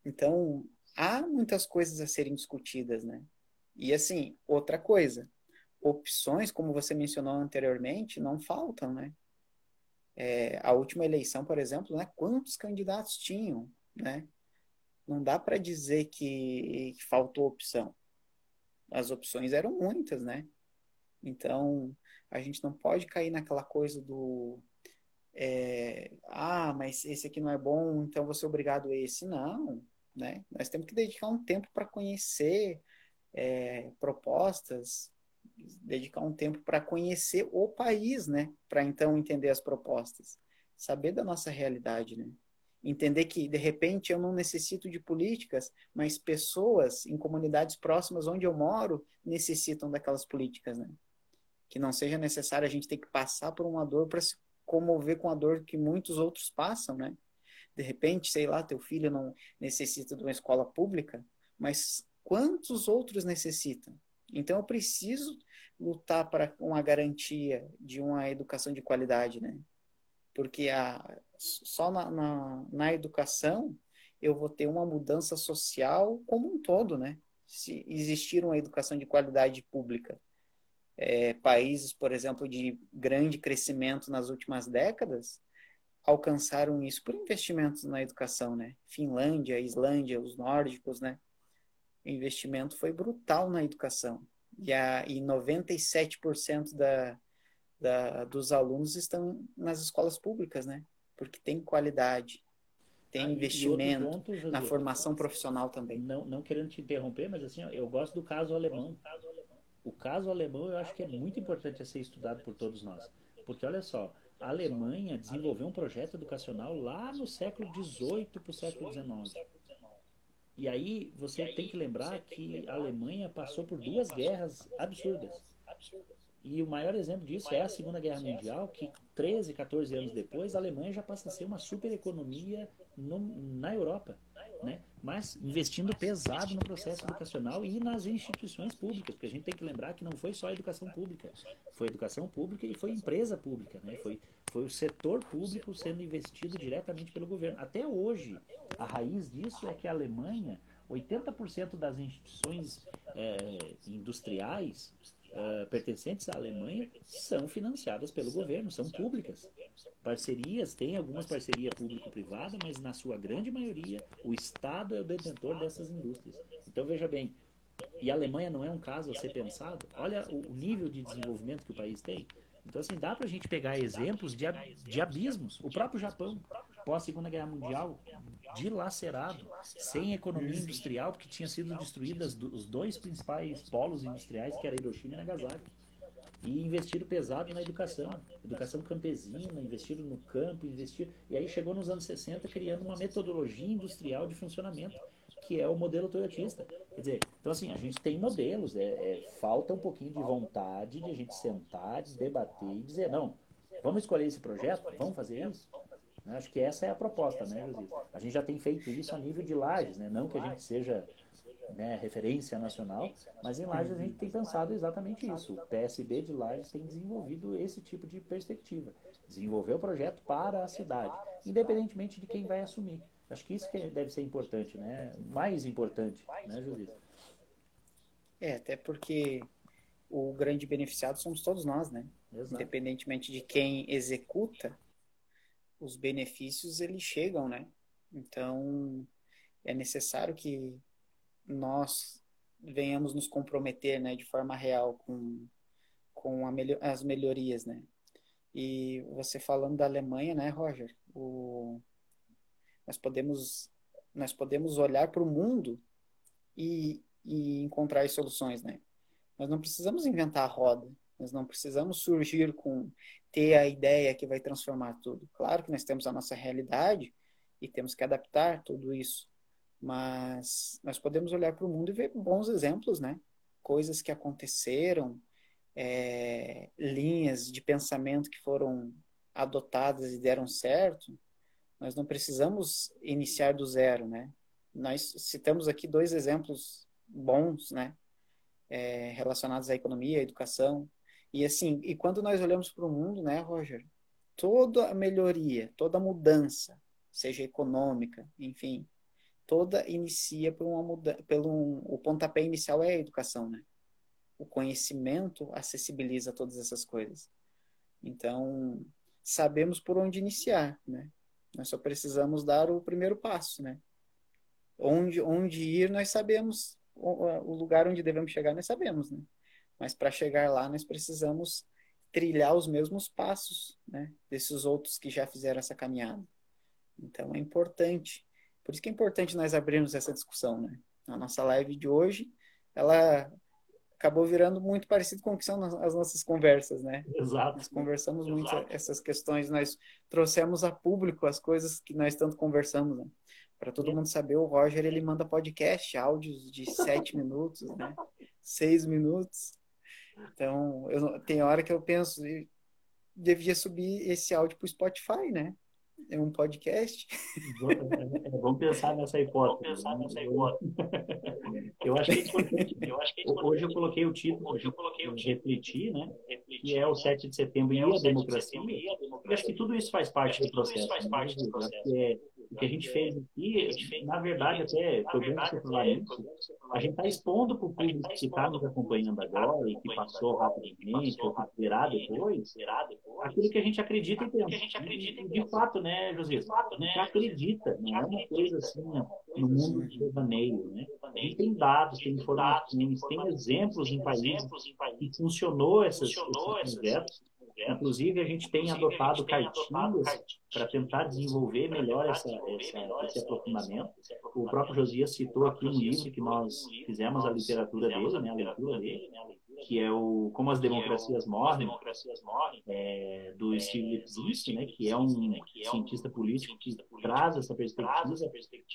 Então, há muitas coisas a serem discutidas, né? E assim, outra coisa, opções, como você mencionou anteriormente, não faltam, né? É, a última eleição, por exemplo, né, quantos candidatos tinham, né? Não dá para dizer que, que, faltou opção. As opções eram muitas, né? Então, a gente não pode cair naquela coisa do é, ah, mas esse aqui não é bom, então vou ser obrigado a esse. Não, né? Nós temos que dedicar um tempo para conhecer é, propostas, dedicar um tempo para conhecer o país, né? Para então entender as propostas, saber da nossa realidade, né? Entender que de repente eu não necessito de políticas, mas pessoas em comunidades próximas onde eu moro necessitam daquelas políticas, né? Que não seja necessário a gente ter que passar por uma dor para se comover com a dor que muitos outros passam, né? De repente, sei lá, teu filho não necessita de uma escola pública, mas quantos outros necessitam? Então eu preciso lutar para uma garantia de uma educação de qualidade, né? Porque a, só na, na, na educação eu vou ter uma mudança social como um todo, né? Se existir uma educação de qualidade pública. É, países, por exemplo, de grande crescimento nas últimas décadas, alcançaram isso por investimentos na educação, né? Finlândia, Islândia, os nórdicos, né? O investimento foi brutal na educação e, a, e 97% da, da, dos alunos estão nas escolas públicas, né? Porque tem qualidade, tem ah, investimento ponto, na formação profissional também. Não, não querendo te interromper, mas assim, eu gosto do caso alemão. O caso alemão eu acho que é muito importante a ser estudado por todos nós. Porque olha só, a Alemanha desenvolveu um projeto educacional lá no século XVIII para o século XIX. E aí você tem que lembrar que a Alemanha passou por duas guerras absurdas. E o maior exemplo disso é a Segunda Guerra Mundial, que 13, 14 anos depois, a Alemanha já passa a ser uma super economia no, na Europa. Né? Mas investindo pesado no processo educacional e nas instituições públicas, porque a gente tem que lembrar que não foi só a educação pública, foi educação pública e foi empresa pública, né? foi, foi o setor público sendo investido diretamente pelo governo. Até hoje, a raiz disso é que a Alemanha, 80% das instituições é, industriais uh, pertencentes à Alemanha são financiadas pelo governo, são públicas. Parcerias, tem algumas parcerias público-privada, mas na sua grande maioria o Estado é o detentor dessas indústrias. Então veja bem, e a Alemanha não é um caso a ser pensado? Olha o nível de desenvolvimento que o país tem. Então, assim, dá para a gente pegar exemplos de, de abismos. O próprio Japão, pós Segunda Guerra Mundial, dilacerado, sem economia industrial, porque tinha sido destruídas os dois principais polos industriais, que era Hiroshima e Nagasaki. E investiram pesado na educação, educação campesina, investiram no campo, investiram. E aí chegou nos anos 60 criando uma metodologia industrial de funcionamento, que é o modelo toyotista. Quer dizer, então assim, a gente tem modelos, é, é, falta um pouquinho de vontade de a gente sentar, de debater e dizer, não, vamos escolher esse projeto, vamos fazer isso? Né? Acho que essa é a proposta, né, José? A gente já tem feito isso a nível de lajes, né? Não que a gente seja né, referência nacional, mas em Lages a gente tem pensado exatamente isso. O PSB de Lages tem desenvolvido esse tipo de perspectiva. Desenvolver o projeto para a cidade, independentemente de quem vai assumir. Acho que isso que deve ser importante, né? Mais importante, né, José? É, até porque o grande beneficiado somos todos nós, né? Exato. Independentemente de quem executa, os benefícios eles chegam, né? Então é necessário que nós venhamos nos comprometer, né, de forma real com com melhor, as melhorias, né? E você falando da Alemanha, né, Roger? O, nós podemos nós podemos olhar para o mundo e, e encontrar soluções, né? Nós não precisamos inventar a roda. Nós não precisamos surgir com ter a ideia que vai transformar tudo. Claro que nós temos a nossa realidade e temos que adaptar tudo isso. Mas nós podemos olhar para o mundo e ver bons exemplos, né? Coisas que aconteceram, é, linhas de pensamento que foram adotadas e deram certo. Nós não precisamos iniciar do zero, né? Nós citamos aqui dois exemplos bons, né? É, relacionados à economia, à educação. E assim, e quando nós olhamos para o mundo, né, Roger, toda a melhoria, toda a mudança, seja econômica, enfim, toda inicia por uma mudança, pelo um, o pontapé inicial é a educação, né? O conhecimento acessibiliza todas essas coisas. Então, sabemos por onde iniciar, né? Nós só precisamos dar o primeiro passo, né? Onde, onde ir, nós sabemos. O, lugar onde devemos chegar, nós sabemos, né? Mas para chegar lá, nós precisamos trilhar os mesmos passos, né? Desses outros que já fizeram essa caminhada. Então é importante. Por isso que é importante nós abrirmos essa discussão, né? A nossa live de hoje, ela acabou virando muito parecido com o que são as nossas conversas, né? Exato. Nós conversamos Exato. muito essas questões, nós trouxemos a público as coisas que nós tanto conversamos, né? Para todo mundo saber, o Roger ele manda podcast, áudios de sete minutos, né? Seis minutos. Então, eu, tem hora que eu penso, devia subir esse áudio para o Spotify, né? É um podcast. Vamos pensar nessa hipótese. Vamos pensar nessa hipótese. eu acho que é. Eu acho que é hoje eu coloquei o título, hoje eu coloquei o título, refletir, né? Que é o 7 de setembro e a democracia. Eu acho que tudo isso faz parte do processo. Faz parte do processo. É, o que a gente fez aqui, na verdade, até foi bom você falar isso, a gente está expondo para o público que está nos acompanhando agora e que passou rapidamente, ou que verá depois, aquilo que a gente acredita e pensa. E, de fato, né, José? A gente acredita, não é uma coisa assim, no mundo de devaneio, né? A gente tem dados, tem informações, tem exemplos em países que funcionou essas, esses projetos Inclusive, a gente tem adotado cartilhas para tentar desenvolver melhor essa, essa, esse aprofundamento. O próprio Josias citou aqui um livro que nós fizemos a literatura dele, né, a leitura dele, que é o Como as Democracias Morrem, é, do Steve Lipzinski, né, que é um cientista político que traz essa perspectiva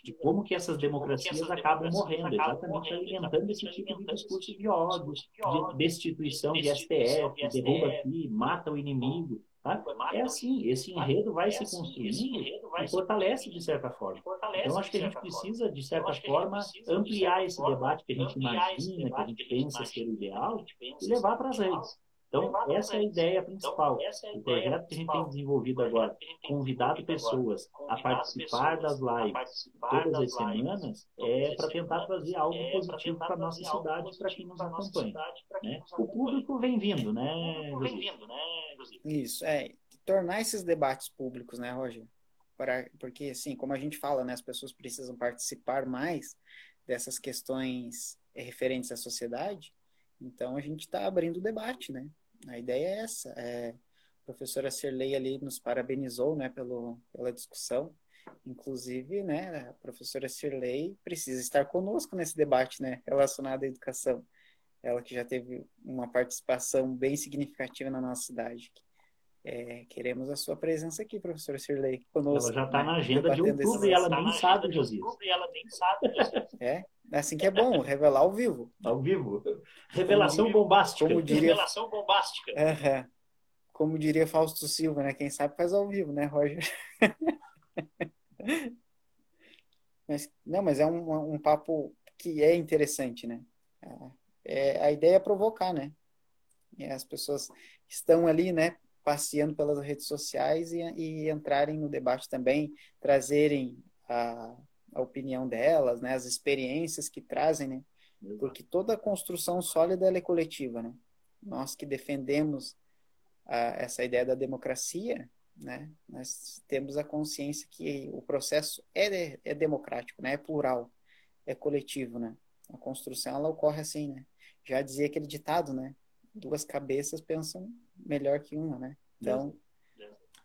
de como que essas democracias acabam morrendo, exatamente alimentando esse tipo de discurso de ódio, de destituição de STF, derruba aqui, mata o inimigo. Tá? É assim, esse enredo vai se construindo e fortalece de certa forma. Então, acho que a gente precisa, de certa forma, ampliar esse debate que a gente imagina, que a gente pensa ser o ideal, e levar para as redes. Então, essa é a ideia principal. O projeto que a gente tem desenvolvido agora, convidado pessoas a participar das lives todas as semanas, é para tentar trazer algo positivo para a nossa cidade e para quem nos acompanha. Né? O público vem vindo, né, Isso, é. Tornar esses debates públicos, né, Roger? Para, porque, assim, como a gente fala, né, as pessoas precisam participar mais dessas questões referentes à sociedade, então a gente está abrindo o debate, né? A ideia é essa. É, a professora Serlei ali nos parabenizou, né, pelo, pela discussão. Inclusive, né, a professora Sirley precisa estar conosco nesse debate, né, relacionado à educação. Ela que já teve uma participação bem significativa na nossa cidade. É, queremos a sua presença aqui, professora Sirley, conosco. Ela já está né, na agenda de outubro e ela nem sabe, Josias. Ela nem sabe, É, assim que é bom, revelar ao vivo. Ao vivo. Revelação como, bombástica. Como diria, Revelação bombástica. É, como diria Fausto Silva, né? Quem sabe faz ao vivo, né, Roger? mas, não, mas é um, um papo que é interessante, né? É, é, a ideia é provocar, né? E as pessoas estão ali, né, passeando pelas redes sociais e, e entrarem no debate também, trazerem a, a opinião delas, né, as experiências que trazem, né, Porque toda construção sólida é coletiva, né? Nós que defendemos a, essa ideia da democracia, né? Nós temos a consciência que o processo é, é democrático, né? É plural, é coletivo, né? A construção ela ocorre assim, né? Já dizia aquele ditado, né? Duas cabeças pensam melhor que uma, né? Então,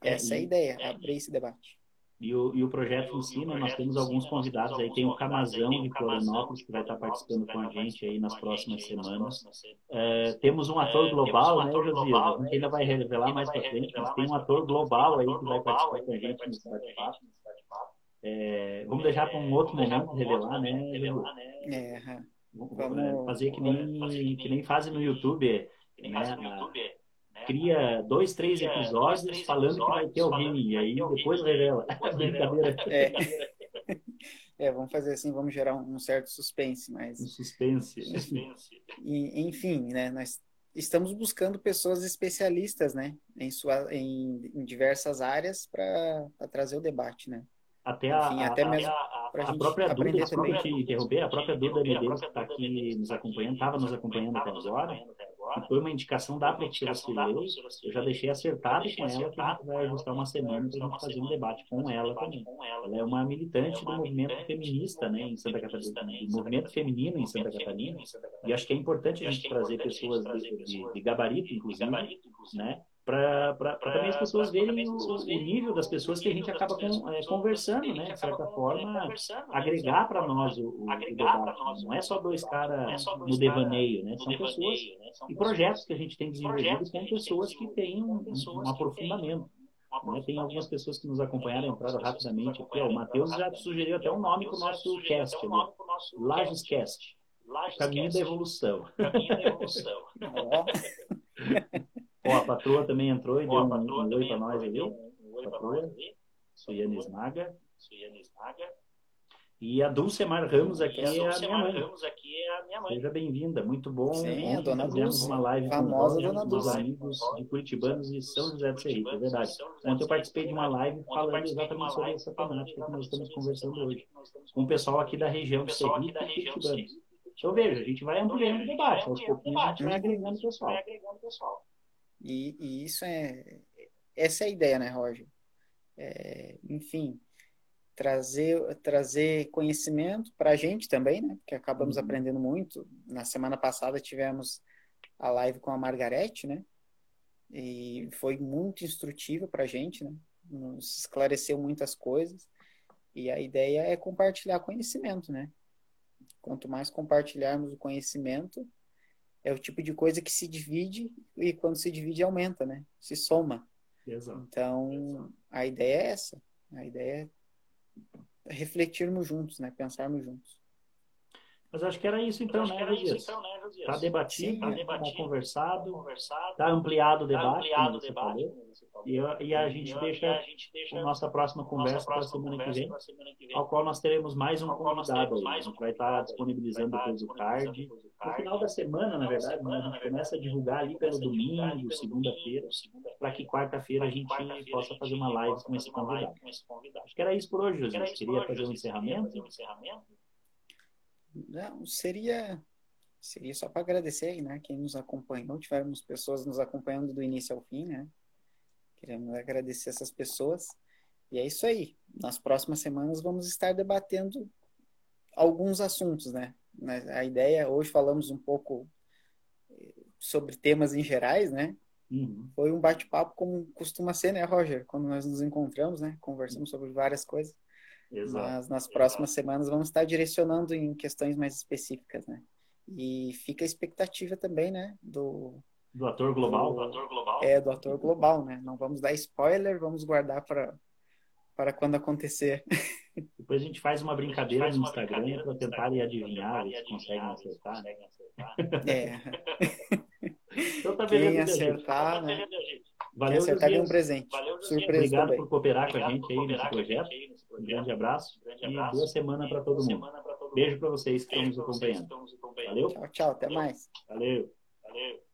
essa é a ideia, abrir esse debate. E o, e o projeto em si, né, nós temos alguns convidados aí, tem o Camazão de Florianópolis, que vai estar participando com a gente aí nas próximas semanas. É, temos um ator global, né, Josias? A gente ainda vai revelar mais para frente, mas tem um ator global aí que vai participar com a gente nesse bate-papo. É, vamos deixar para um outro momento revelar, né, É, vamos fazer que nem, que nem fazem no YouTube, né? cria dois, três episódios falando que vai ter alguém e aí depois revela. Brincadeira. É. é, vamos fazer assim, vamos gerar um certo suspense, mas... Um suspense. E, enfim, né, nós estamos buscando pessoas especialistas, né, em, sua, em, em diversas áreas para trazer o debate, né. Até a, Enfim, até mesmo a, a, a própria Duda, desculpa te interromper, a própria Duda Medeiros que está aqui nos acompanhando, estava nos acompanhando até agora, e foi uma indicação da professora Cirlei, eu já deixei acertado com ela que a gente vai ajustar uma semana para a gente fazer um debate com ela também. Ela é uma militante do movimento feminista né, em Santa Catarina, do movimento feminino em Santa Catarina, e acho que é importante a gente trazer pessoas de, de, de gabarito, inclusive, né, para também as pessoas verem o, o, nível das pessoas que a gente acaba com, é, conversando, né? De certa forma, agregar para nós o, o, debate. Não é só dois caras no devaneio, né? São pessoas e projetos que a gente tem desenvolvido com pessoas que têm um, um aprofundamento. Né? Tem algumas pessoas que nos acompanharam, entraram rapidamente aqui. O Matheus já sugeriu até um nome para o nosso cast, Lages Cast. Caminho da evolução. Caminho da evolução. Ó, a patroa também entrou e deu um, um oi para nós ali. Um patroa. Suiane Snaga. E a Dulcemar Ramos aqui, é, a minha mãe. Ramos aqui é a minha mãe. Seja bem-vinda, muito bom. Sim, a dona Dulce. uma live famosa com dona amigos de Curitibanos e São José do Serrito, é verdade. Ontem eu participei de uma live falando exatamente sobre essa temática que nós estamos conversando hoje. Com o pessoal aqui da região do Serrito e Curitibanos. Então veja, a gente vai ampliando o debate, aos pouquinhos a gente vai agregando o pessoal. E, e isso é. Essa é a ideia, né, Roger? É, enfim, trazer, trazer conhecimento para a gente também, né? Porque acabamos uhum. aprendendo muito. Na semana passada tivemos a live com a Margarete, né? E foi muito instrutiva para a gente, né? Nos esclareceu muitas coisas. E a ideia é compartilhar conhecimento, né? Quanto mais compartilharmos o conhecimento, é o tipo de coisa que se divide e quando se divide aumenta, né? Se soma. Exato. Então, Exato. a ideia é essa. A ideia é refletirmos juntos, né? Pensarmos juntos. Mas acho que era isso então, né, Josias? Está né, tá debatido, está tá conversado, está ampliado o debate, tá ampliado o debate e, e, a gente deixa a nossa próxima conversa para a semana que vem, ao qual nós teremos mais um convidado aí. A gente vai estar tá disponibilizando depois o card. No final da semana, na verdade, né, a gente começa a divulgar ali pelo domingo, segunda-feira, para que quarta-feira a gente possa fazer uma live com esse convidado. Acho que era isso por hoje, Josias. Queria fazer um encerramento. Não, seria seria só para agradecer aí, né, quem nos acompanhou. Tivemos pessoas nos acompanhando do início ao fim, né? Queremos agradecer essas pessoas. E é isso aí. Nas próximas semanas vamos estar debatendo alguns assuntos, né? A ideia, hoje falamos um pouco eh, sobre temas em gerais, né? Uhum. Foi um bate-papo como costuma ser, né, Roger? Quando nós nos encontramos, né? Conversamos sobre várias coisas. Exato. Mas nas próximas Exato. semanas vamos estar direcionando em questões mais específicas, né? E fica a expectativa também, né? Do, do ator global. Do, do ator global. É, do ator global, né? Não vamos dar spoiler, vamos guardar para para quando acontecer. Depois a gente faz uma brincadeira faz no Instagram para tentar adivinhar, se conseguem acertar. Né? É. então tá Quem acertar, né? Valeu, Quem acertar ganha um presente. Valeu, Surpresa Obrigado também. por cooperar com a gente aí nesse projeto. Um grande abraço e boa semana para todo mundo. Beijo para vocês que estão nos acompanhando. Valeu? Tchau, tchau. Até mais. Valeu. Valeu.